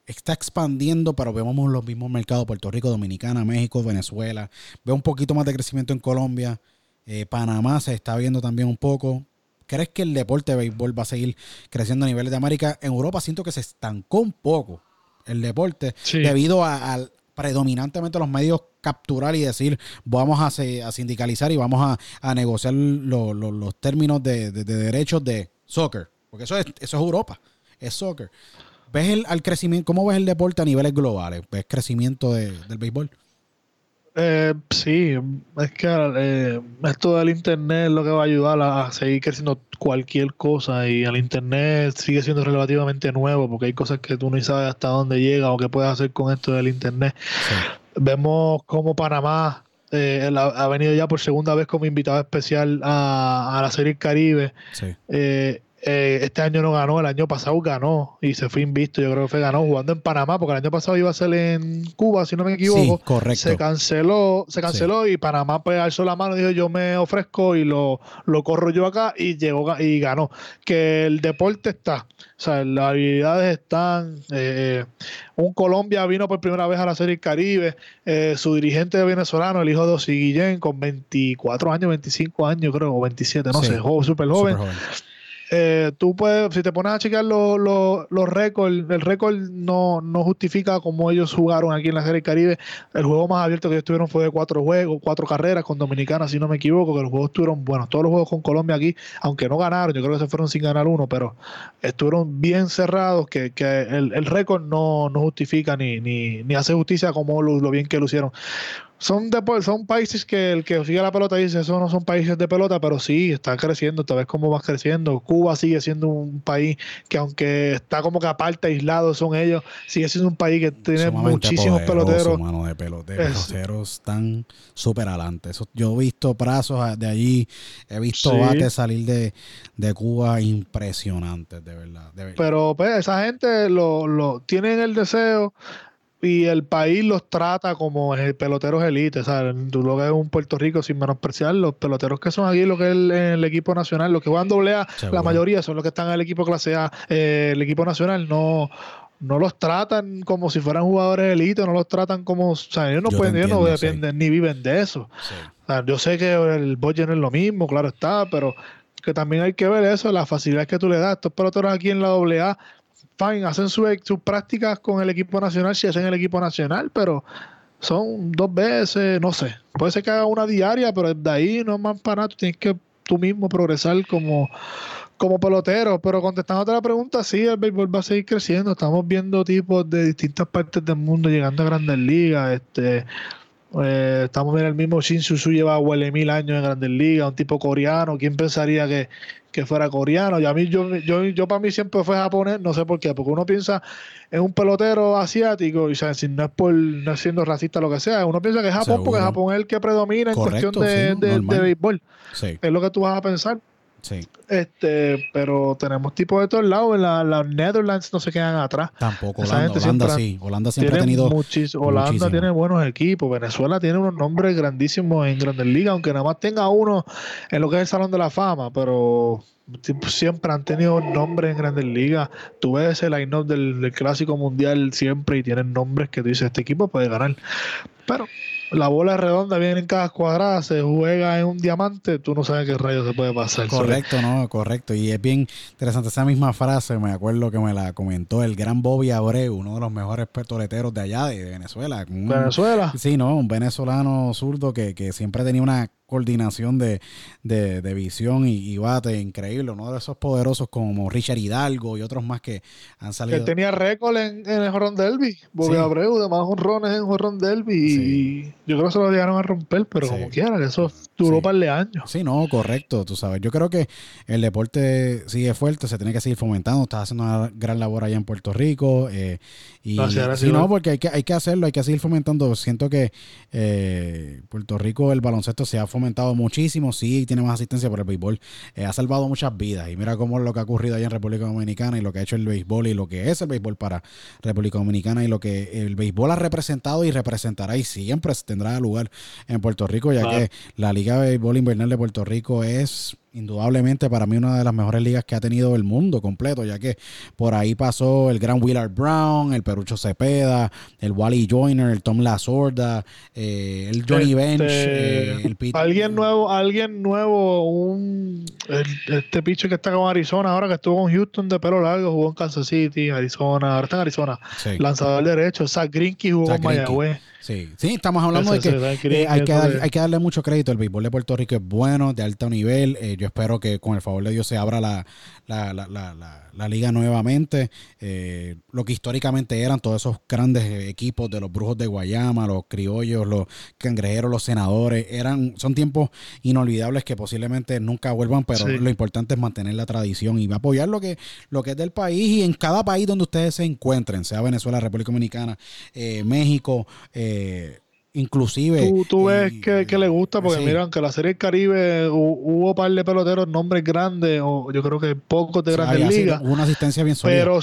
está expandiendo, pero vemos los mismos mercados, Puerto Rico, Dominicana, México, Venezuela. Veo un poquito más de crecimiento en Colombia. Eh, Panamá se está viendo también un poco. ¿Crees que el deporte de béisbol va a seguir creciendo a niveles de América? En Europa siento que se estancó un poco el deporte debido a, predominantemente los medios capturar y decir vamos a, sindicalizar y vamos a, negociar los términos de, derechos de soccer. Porque eso es, eso es Europa, es soccer. ¿Ves el al crecimiento, cómo ves el deporte a niveles globales? ¿Ves crecimiento del béisbol? Eh, sí, es que eh, esto del internet es lo que va a ayudar a, seguir creciendo cualquier cosa y el internet sigue siendo relativamente nuevo porque hay cosas que tú no sabes hasta dónde llega o qué puedes hacer con esto del internet. Vemos como Panamá eh, ha, venido ya por segunda vez como invitado especial a, la Serie Caribe. Sí. Eh, eh, este año no ganó, el año pasado ganó y se fue invisto. Yo creo que fue ganó jugando en Panamá, porque el año pasado iba a ser en Cuba, si no me equivoco. correcto. Se canceló, se canceló y Panamá pues alzó la mano y dijo yo me ofrezco y lo, lo corro yo acá y llegó y ganó. Que el deporte está, o sea, las habilidades están. Eh, un Colombia vino por primera vez a la Serie Caribe, eh, su dirigente venezolano, el hijo de Osi Guillén, con 24 años, 25 años creo, o 27, no sé, súper joven. joven eh, tú puedes, si te pones a chequear los, los, récords, el récord no, no justifica cómo ellos jugaron aquí en la Serie Caribe. El juego más abierto que ellos tuvieron fue de cuatro juegos, cuatro carreras con Dominicana, si no me equivoco, que los juegos estuvieron, bueno, todos los juegos con Colombia aquí, aunque no ganaron, yo creo que se fueron sin ganar uno, pero estuvieron bien cerrados, que, que el, el récord no, no justifica ni, ni, ni hace justicia como lo, lo bien que lo hicieron son, son países que el que sigue la pelota dice, esos no son países de pelota, pero sí, están creciendo, tal vez como va creciendo. Cuba sigue siendo un país que aunque está como que aparte, aislado, son ellos, sigue siendo un país que tiene muchísimos peloteros. de peloteros, están súper adelante. yo he visto brazos de allí, he visto bates salir de, Cuba impresionantes, de verdad, Pero pues, esa gente lo, lo tienen el deseo y el país los trata como peloteros élite, ¿sabes? Tú lo ves un Puerto Rico sin menospreciar los peloteros que son aquí, lo que es el, equipo nacional, los que juegan doble A, la mayoría son los que están en el equipo clase A, eh, el equipo nacional no no los tratan como si fueran jugadores élite, no los tratan como, o sea, ellos no pueden, ellos no dependen ni viven de eso. yo sé que el budget no es lo mismo, claro está, pero que también hay que ver eso, las facilidades que tú le das. Estos peloteros aquí en la AA fine, hacen sus prácticas con el equipo nacional si hacen el equipo nacional, pero son dos veces, no sé. Puede ser que haga una diaria, pero de ahí no es más para nada. Tú tienes que tú mismo progresar como, como pelotero. Pero contestando la pregunta, sí, el béisbol va a seguir creciendo. Estamos viendo tipos de distintas partes del mundo llegando a grandes ligas. Este, eh, estamos viendo el mismo Shin Suzu lleva huele mil años en Grandes Ligas, un tipo coreano. ¿Quién pensaría que, fuera coreano? Y a mí, yo, yo, yo para mí siempre fue japonés, no sé por qué, porque uno piensa en un pelotero asiático, y si no es por no siendo racista lo que sea, uno piensa que es Japón porque Japón es el que predomina en cuestión de, de, béisbol. Es lo que tú vas a pensar. Este, pero tenemos tipos de todos lados. En la, Netherlands no se quedan atrás. Tampoco. Holanda, Holanda sí. Holanda siempre ha tenido. Holanda tiene buenos equipos. Venezuela tiene unos nombres grandísimos en Grandes Ligas, aunque nada más tenga uno en lo que es el Salón de la Fama. Pero siempre han tenido nombres en Grandes Ligas. Tú ves el line-up del, Clásico Mundial siempre y tienen nombres que tú dices: este equipo puede ganar. Pero la bola es redonda, viene en cada cuadrada, se juega en un diamante, tú no sabes qué rayo se puede pasar. Correcto, no, correcto. Y es bien interesante esa misma frase, me acuerdo que me la comentó el gran Bobby Abreu, uno de los mejores petoleteros de allá, de Venezuela. ¿Venezuela? Sí, no, un venezolano zurdo que, que siempre tenía una coordinación de, de, visión y, bate increíble, uno de esos poderosos como Richard Hidalgo y otros más que han salido. Que tenía récord en, en el Jorron Derby, Bobby Abreu de más honrones en Jorron Derby y yo creo que se lo llegaron a romper, pero como quiera, eso duró par de años. Sí, no, correcto, tú sabes. Yo creo que el deporte sigue fuerte, se tiene que seguir fomentando, estás haciendo una gran labor allá en Puerto Rico eh, y sí, no, porque hay que, hay que hacerlo, hay que seguir fomentando. Siento que eh, Puerto Rico el baloncesto se ha fomentado fomentado muchísimo, sí tiene más asistencia por el béisbol, eh, ha salvado muchas vidas. Y mira cómo lo que ha ocurrido allá en República Dominicana y lo que ha hecho el béisbol y lo que es el béisbol para República Dominicana y lo que el béisbol ha representado y representará y siempre tendrá lugar en Puerto Rico, ya que la Liga de Béisbol Invernal de Puerto Rico es indudablemente para mí una de las mejores ligas que ha tenido el mundo completo, ya que por ahí pasó el gran Willard Brown, el Perucho Cepeda, el Wally Joyner, el Tom La Sorda, eh, el Johnny este, Bench, eh, el. Alguien nuevo, alguien nuevo, un este picho que está con Arizona ahora que estuvo con Houston de pelo largo, jugó en Kansas City, Arizona, ahora está en Arizona, lanzador derecho, Zach Greinke jugó en Mayagüez. Sí, sí, estamos hablando de que eh, hay, que hay que darle mucho crédito. El béisbol de Puerto Rico es bueno, de alto nivel. Eh, yo espero que con el favor de Dios se abra la, la, la, la, la liga nuevamente. Eh, lo que históricamente eran todos esos grandes equipos de los brujos de Guayama, los criollos, los cangrejeros, los senadores, eran, son tiempos inolvidables que posiblemente nunca vuelvan, pero lo importante es mantener la tradición y apoyar lo que, lo que es del país y en cada país donde ustedes se encuentren, sea Venezuela, República Dominicana, eh, México, eh, inclusive. Tú, ves que, le gusta, porque mira, aunque la Serie del Caribe hubo un par de peloteros, nombres grandes, o yo creo que pocos de grandes ligas. Hubo una asistencia bien sólida. Pero,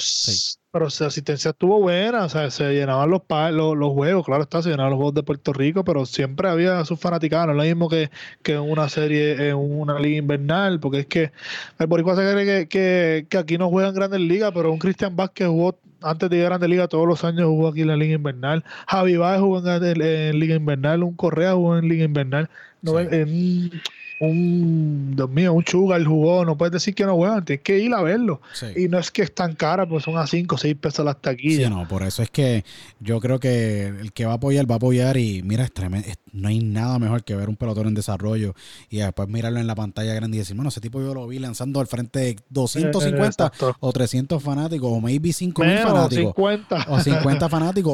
pero la asistencia estuvo buena, o sea, se llenaban los, los, los, juegos, claro está, se llenaban los juegos de Puerto Rico, pero siempre había sus fanaticanos, no es lo mismo que, que en una serie, en una liga invernal, porque es que el Boricua se cree que, que, aquí no juegan grandes ligas, pero un Cristian Vázquez jugó antes de llegar a la liga todos los años jugó aquí en la liga invernal. Javi Báez jugó en, liga invernal, un Correa jugó en liga invernal. No, en, un, Dios mío, un Sugar jugó, no puedes decir que no juegan, tienes que ir a verlo. Y no es que es tan cara, pues son a 5 o 6 pesos las taquillas. Sí, no, por eso es que yo creo que el que va a apoyar, va a apoyar y mira, es tremendo, no hay nada mejor que ver un pelotón en desarrollo y después mirarlo en la pantalla grande y decir, bueno, ese tipo yo lo vi lanzando al frente de 250 o 300 fanáticos o maybe 5000 fanáticos. O 50 fanáticos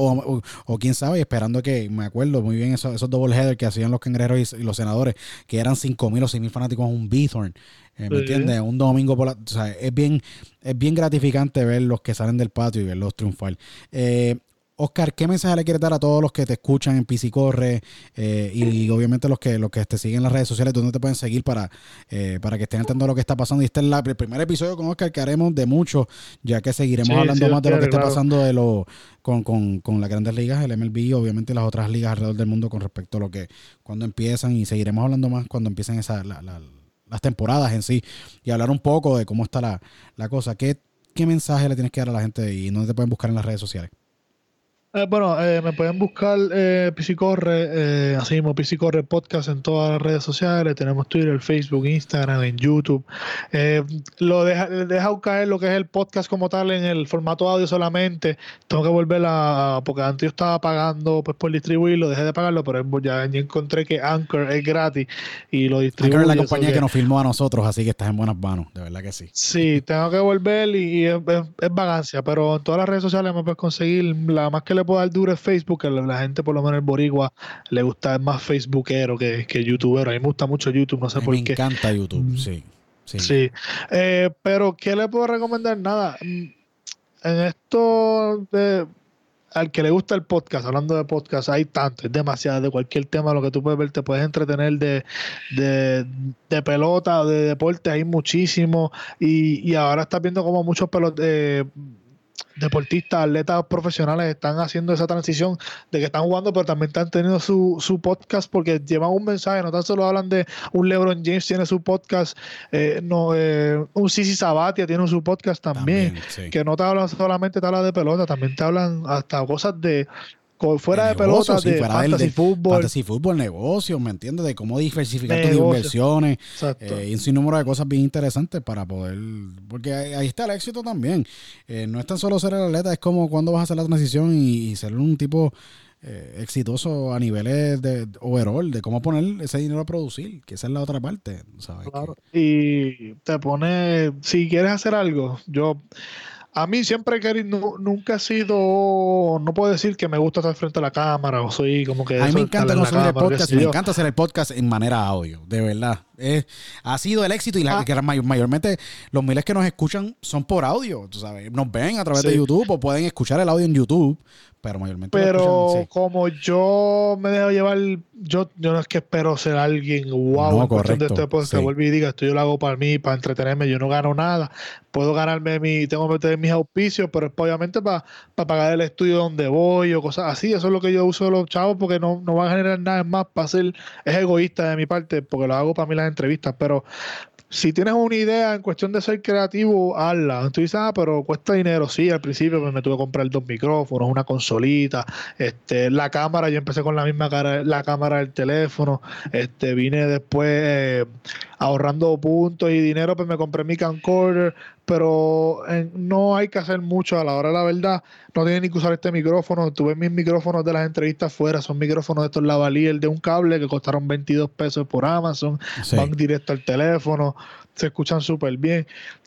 o, quién sabe, esperando que, me acuerdo muy bien esos, esos double headers que hacían los cangrejeros y, los senadores, que eran 5000 o 6000 fanáticos un Bithorn. Eh, ¿Me entiendes? Un domingo por la. O sea, es bien, es bien gratificante ver los que salen del patio y verlos triunfar. Eh, Oscar, ¿qué mensaje le quieres dar a todos los que te escuchan en Piscicorre eh, y, obviamente los que, los que te siguen en las redes sociales? ¿Dónde te pueden seguir para, eh, para que estén a lo que está pasando? Y este es el primer episodio con Oscar que haremos de mucho, ya que seguiremos hablando más de lo que está pasando de lo, con, con, con, las grandes ligas, el MLB y obviamente las otras ligas alrededor del mundo con respecto a lo que cuando empiezan y seguiremos hablando más cuando empiecen esa, las temporadas en sí y hablar un poco de cómo está la, la cosa. ¿Qué, ¿Qué mensaje le tienes que dar a la gente y dónde te pueden buscar en las redes sociales? Eh, bueno, eh, me pueden buscar eh, Piscicorre, eh, así mismo Piscicorre Podcast en todas las redes sociales. Tenemos Twitter, Facebook, Instagram, en YouTube. Eh, lo deja, deja caer lo que es el podcast como tal en el formato audio solamente. Tengo que volver a. Porque antes yo estaba pagando pues, por distribuirlo, dejé de pagarlo, pero ya, encontré que Anchor es gratis y lo distribuyo. Anchor es la compañía que, nos filmó a nosotros, así que estás en buenas manos, de verdad que sí. Sí, tengo que volver y, es, es, vagancia, pero en todas las redes sociales me puedes conseguir la más que le puedo dar duro es Facebook, que la gente, por lo menos el Boricua, le gusta más Facebookero que, que youtubero. A mí me gusta mucho YouTube, no sé por qué. Me encanta YouTube, mm. sí. Sí. Eh, pero, ¿qué le puedo recomendar? Nada. Mm, en esto de, al que le gusta el podcast, hablando de podcast, hay tanto, es demasiado, de cualquier tema, lo que tú puedes ver, te puedes entretener de, de, de pelota, de deporte, hay muchísimo, y, y ahora estás viendo como muchos pelotas, eh, deportistas, atletas profesionales están haciendo esa transición de que están jugando, pero también están teniendo su, su podcast porque llevan un mensaje, no tan solo hablan de un LeBron James tiene su podcast, eh, no, eh, un Sisi Sabatia tiene su podcast también, que no te hablan solamente te hablan de pelota, también te hablan hasta cosas de fuera de, pelota, de fantasy fútbol. Fantasy fútbol, negocios, ¿me entiendes? De cómo diversificar tus inversiones. Eh, y un sinnúmero de cosas bien interesantes para poder. Porque ahí, está el éxito también. Eh, no es tan solo ser el atleta, es como cuando vas a hacer la transición y, ser un tipo eh, exitoso a niveles de overall, de cómo poner ese dinero a producir, que esa es la otra parte. ¿sabes? Claro. Y te pone, si quieres hacer algo, yo a mí siempre querido, nunca he sido, no puedo decir que me gusta estar frente a la cámara o soy como que... A mí me encanta el podcast, me encanta hacer el podcast en manera audio, de verdad. ha sido el éxito y la, ah. que mayormente los miles que nos escuchan son por audio, tú sabes, nos ven a través de YouTube o pueden escuchar el audio en YouTube, pero mayormente. Pero como yo me dejo llevar, yo, yo no es que espero ser alguien wow no, en cuestión de este podcast, que vuelva y diga, esto yo lo hago para mí, para entretenerme, yo no gano nada. Puedo ganarme mi, tengo que meter mis auspicios, pero es obviamente para, para pagar el estudio donde voy o cosas así. Eso es lo que yo uso de los chavos porque no, no va a generar nada más para ser, es egoísta de mi parte, porque lo hago para mí las entrevistas. Pero si tienes una idea en cuestión de ser creativo, hazla. Tú dices, ah, pero cuesta dinero. Sí, al principio pues, me tuve que comprar dos micrófonos, una consolita, este, la cámara, yo empecé con la misma cara, la cámara del teléfono, este, vine después eh, ahorrando puntos y dinero, pues me compré mi camcorder, pero no hay que hacer mucho a la hora de la verdad. No tiene ni que usar este micrófono. Tuve mis micrófonos de las entrevistas fuera, son micrófonos de estos lavalier de un cable que costaron 22 pesos por Amazon, van directo al teléfono, se escuchan súper bien.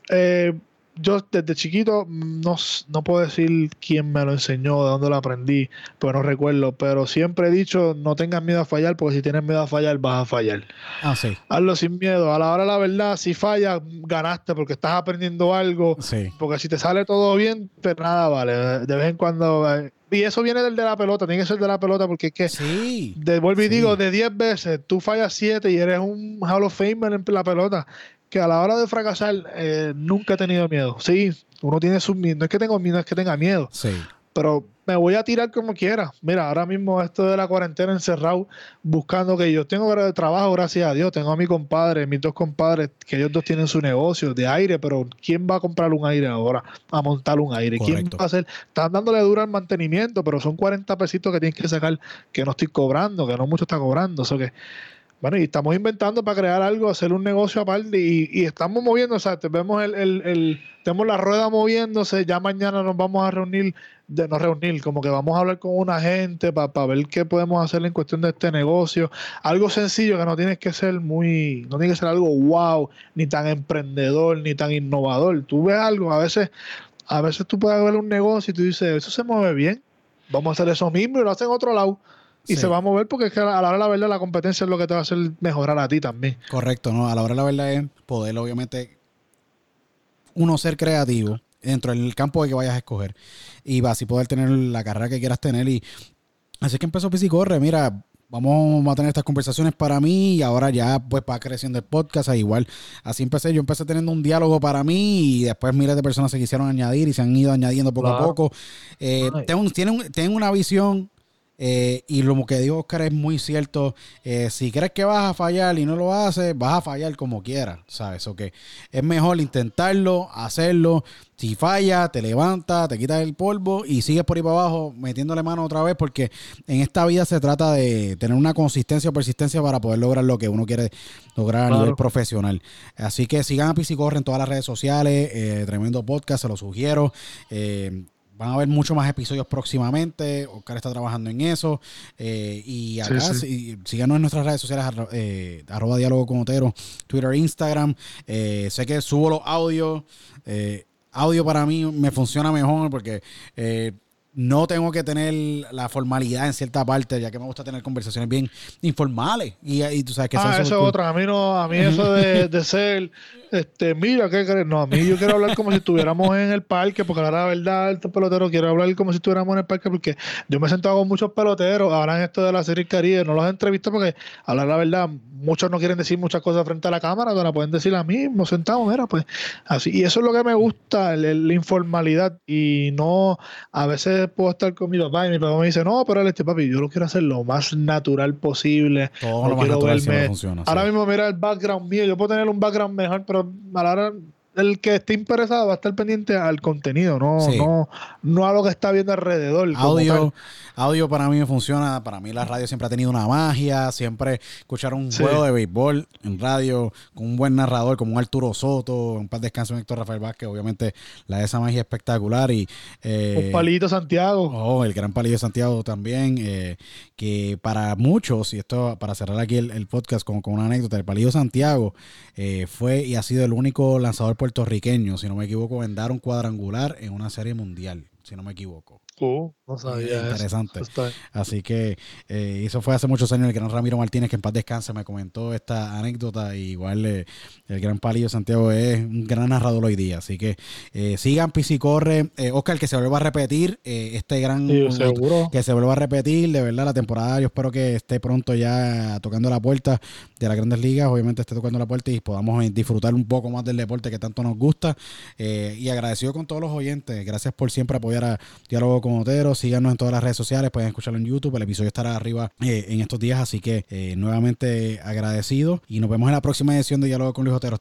Eh, yo desde chiquito no, no puedo decir quién me lo enseñó, de dónde lo aprendí, pues no recuerdo, pero siempre he dicho, no tengas miedo a fallar, porque si tienes miedo a fallar, vas a fallar. Ah, sí. Hazlo sin miedo. A la hora de la verdad, si fallas, ganaste, porque estás aprendiendo algo. Sí. Porque si te sale todo bien, pues nada, vale. De vez en cuando... Eh, y eso viene del de la pelota, tiene que ser de la pelota, porque es que... Sí. De, vuelvo y digo, de 10 veces, tú fallas 7 y eres un Hall of Famer en la pelota que a la hora de fracasar eh, nunca he tenido miedo. Sí, uno tiene sus miedo. No es que tengo miedo, es que tenga miedo. Sí. Pero me voy a tirar como quiera. Mira, ahora mismo esto de la cuarentena encerrado, buscando que yo tengo trabajo, gracias a Dios. Tengo a mi compadre, mis dos compadres, que ellos dos tienen su negocio de aire, pero ¿quién va a comprar un aire ahora? A montar un aire. ¿Quién va a hacer? Están dándole duro al mantenimiento, pero son 40 pesitos que tienes que sacar que no estoy cobrando, que no mucho está cobrando. Eso que bueno, y estamos inventando para crear algo, hacer un negocio aparte y, estamos moviendo, o sea, vemos el, el, tenemos la rueda moviéndose, ya mañana nos vamos a reunir, de no reunir, como que vamos a hablar con una gente para ver qué podemos hacer en cuestión de este negocio. Algo sencillo que no tiene que ser muy, no tiene que ser algo wow, ni tan emprendedor, ni tan innovador. Tú ves algo, a veces, a veces tú puedes ver un negocio y tú dices, eso se mueve bien, vamos a hacer eso mismo y lo hacen en otro lado y se va a mover porque es que a la hora de la verdad la competencia es lo que te va a hacer mejorar a ti también. Correcto, ¿no? A la hora de la verdad es poder, obviamente, uno ser creativo dentro del campo de que vayas a escoger. Y va así poder tener la carrera que quieras tener. Y así que empezó Corre, mira, vamos a tener estas conversaciones para mí y ahora ya pues va creciendo el podcast. Igual, así empecé. Yo empecé teniendo un diálogo para mí y después miles de personas se quisieron añadir y se han ido añadiendo poco a poco. Eh, tengo, tienen, tienen una visión eh, y lo que dijo Oscar es muy cierto. Eh, si crees que vas a fallar y no lo haces, vas a fallar como quieras, ¿sabes? O que es mejor intentarlo, hacerlo. Si falla, te levantas, te quitas el polvo y sigues por ahí para abajo metiéndole mano otra vez porque en esta vida se trata de tener una consistencia o persistencia para poder lograr lo que uno quiere lograr a nivel profesional. Así que sigan a Pisicorre en todas las redes sociales. Eh, tremendo podcast, se lo sugiero. Van a haber muchos más episodios próximamente. Oscar está trabajando en eso. Eh, y acá, síganos en nuestras redes sociales, eh, arroba diálogo con Otero, Twitter, Instagram. Eh, sé que subo los audios. audio para mí me funciona mejor porque no tengo que tener la formalidad en cierta parte, ya que me gusta tener conversaciones bien informales. Y, tú sabes que ah, eso es otra. A mí no, a mí eso de, de ser, este, mira, ¿qué crees? No, a mí yo quiero hablar como si estuviéramos en el parque, porque ahora la verdad, el pelotero quiero hablar como si estuviéramos en el parque, porque yo me he sentado con muchos peloteros, ahora en esto de la serie Caribe, no los he entrevistado porque, hablar la verdad, muchos no quieren decir muchas cosas frente a la cámara, no la pueden decir a mí, nos sentamos, mira, pues, así. Y eso es lo que me gusta, la informalidad, y no, a veces puedo estar con mi papá y mi papá me dice, no, pero este papi, yo lo quiero hacer lo más natural posible. Todo lo más natural funciona, Ahora mismo, mira el background mío, yo puedo tener un background mejor, pero a la hora el que esté interesado va a estar pendiente al contenido, no, no, no a lo que está viendo alrededor. Audio, audio para mí me funciona, para mí la radio siempre ha tenido una magia, siempre escuchar un juego de béisbol en radio con un buen narrador como un Arturo Soto, un par de descanso Héctor Rafael Vázquez, obviamente la de esa magia espectacular y eh, un palito Santiago. Oh, el gran palillo Santiago también, eh, que para muchos, y esto para cerrar aquí el, podcast con, con, una anécdota, el palillo Santiago eh, fue y ha sido el único lanzador puertorriqueño, si no me equivoco, en dar un cuadrangular en una serie mundial, si no me equivoco. Uh, no sabía Interesante. Así que eh, eso fue hace muchos años. El gran Ramiro Martínez, que en paz descanse, me comentó esta anécdota. igual eh, el gran Palillo Santiago es un gran narrador hoy día. Así que eh, sigan Corre Oscar, que se vuelva a repetir este gran. Que se vuelva a repetir, de verdad, la temporada. Yo espero que esté pronto ya tocando la puerta de las grandes ligas. Obviamente esté tocando la puerta y podamos disfrutar un poco más del deporte que tanto nos gusta. y agradecido con todos los oyentes. Gracias por siempre apoyar a Diálogo con Otero. Síganos en todas las redes sociales, pueden escucharlo en YouTube. El episodio estará arriba eh, en estos días, así que eh, nuevamente agradecido. Y nos vemos en la próxima edición de Diálogo con Luis Otero.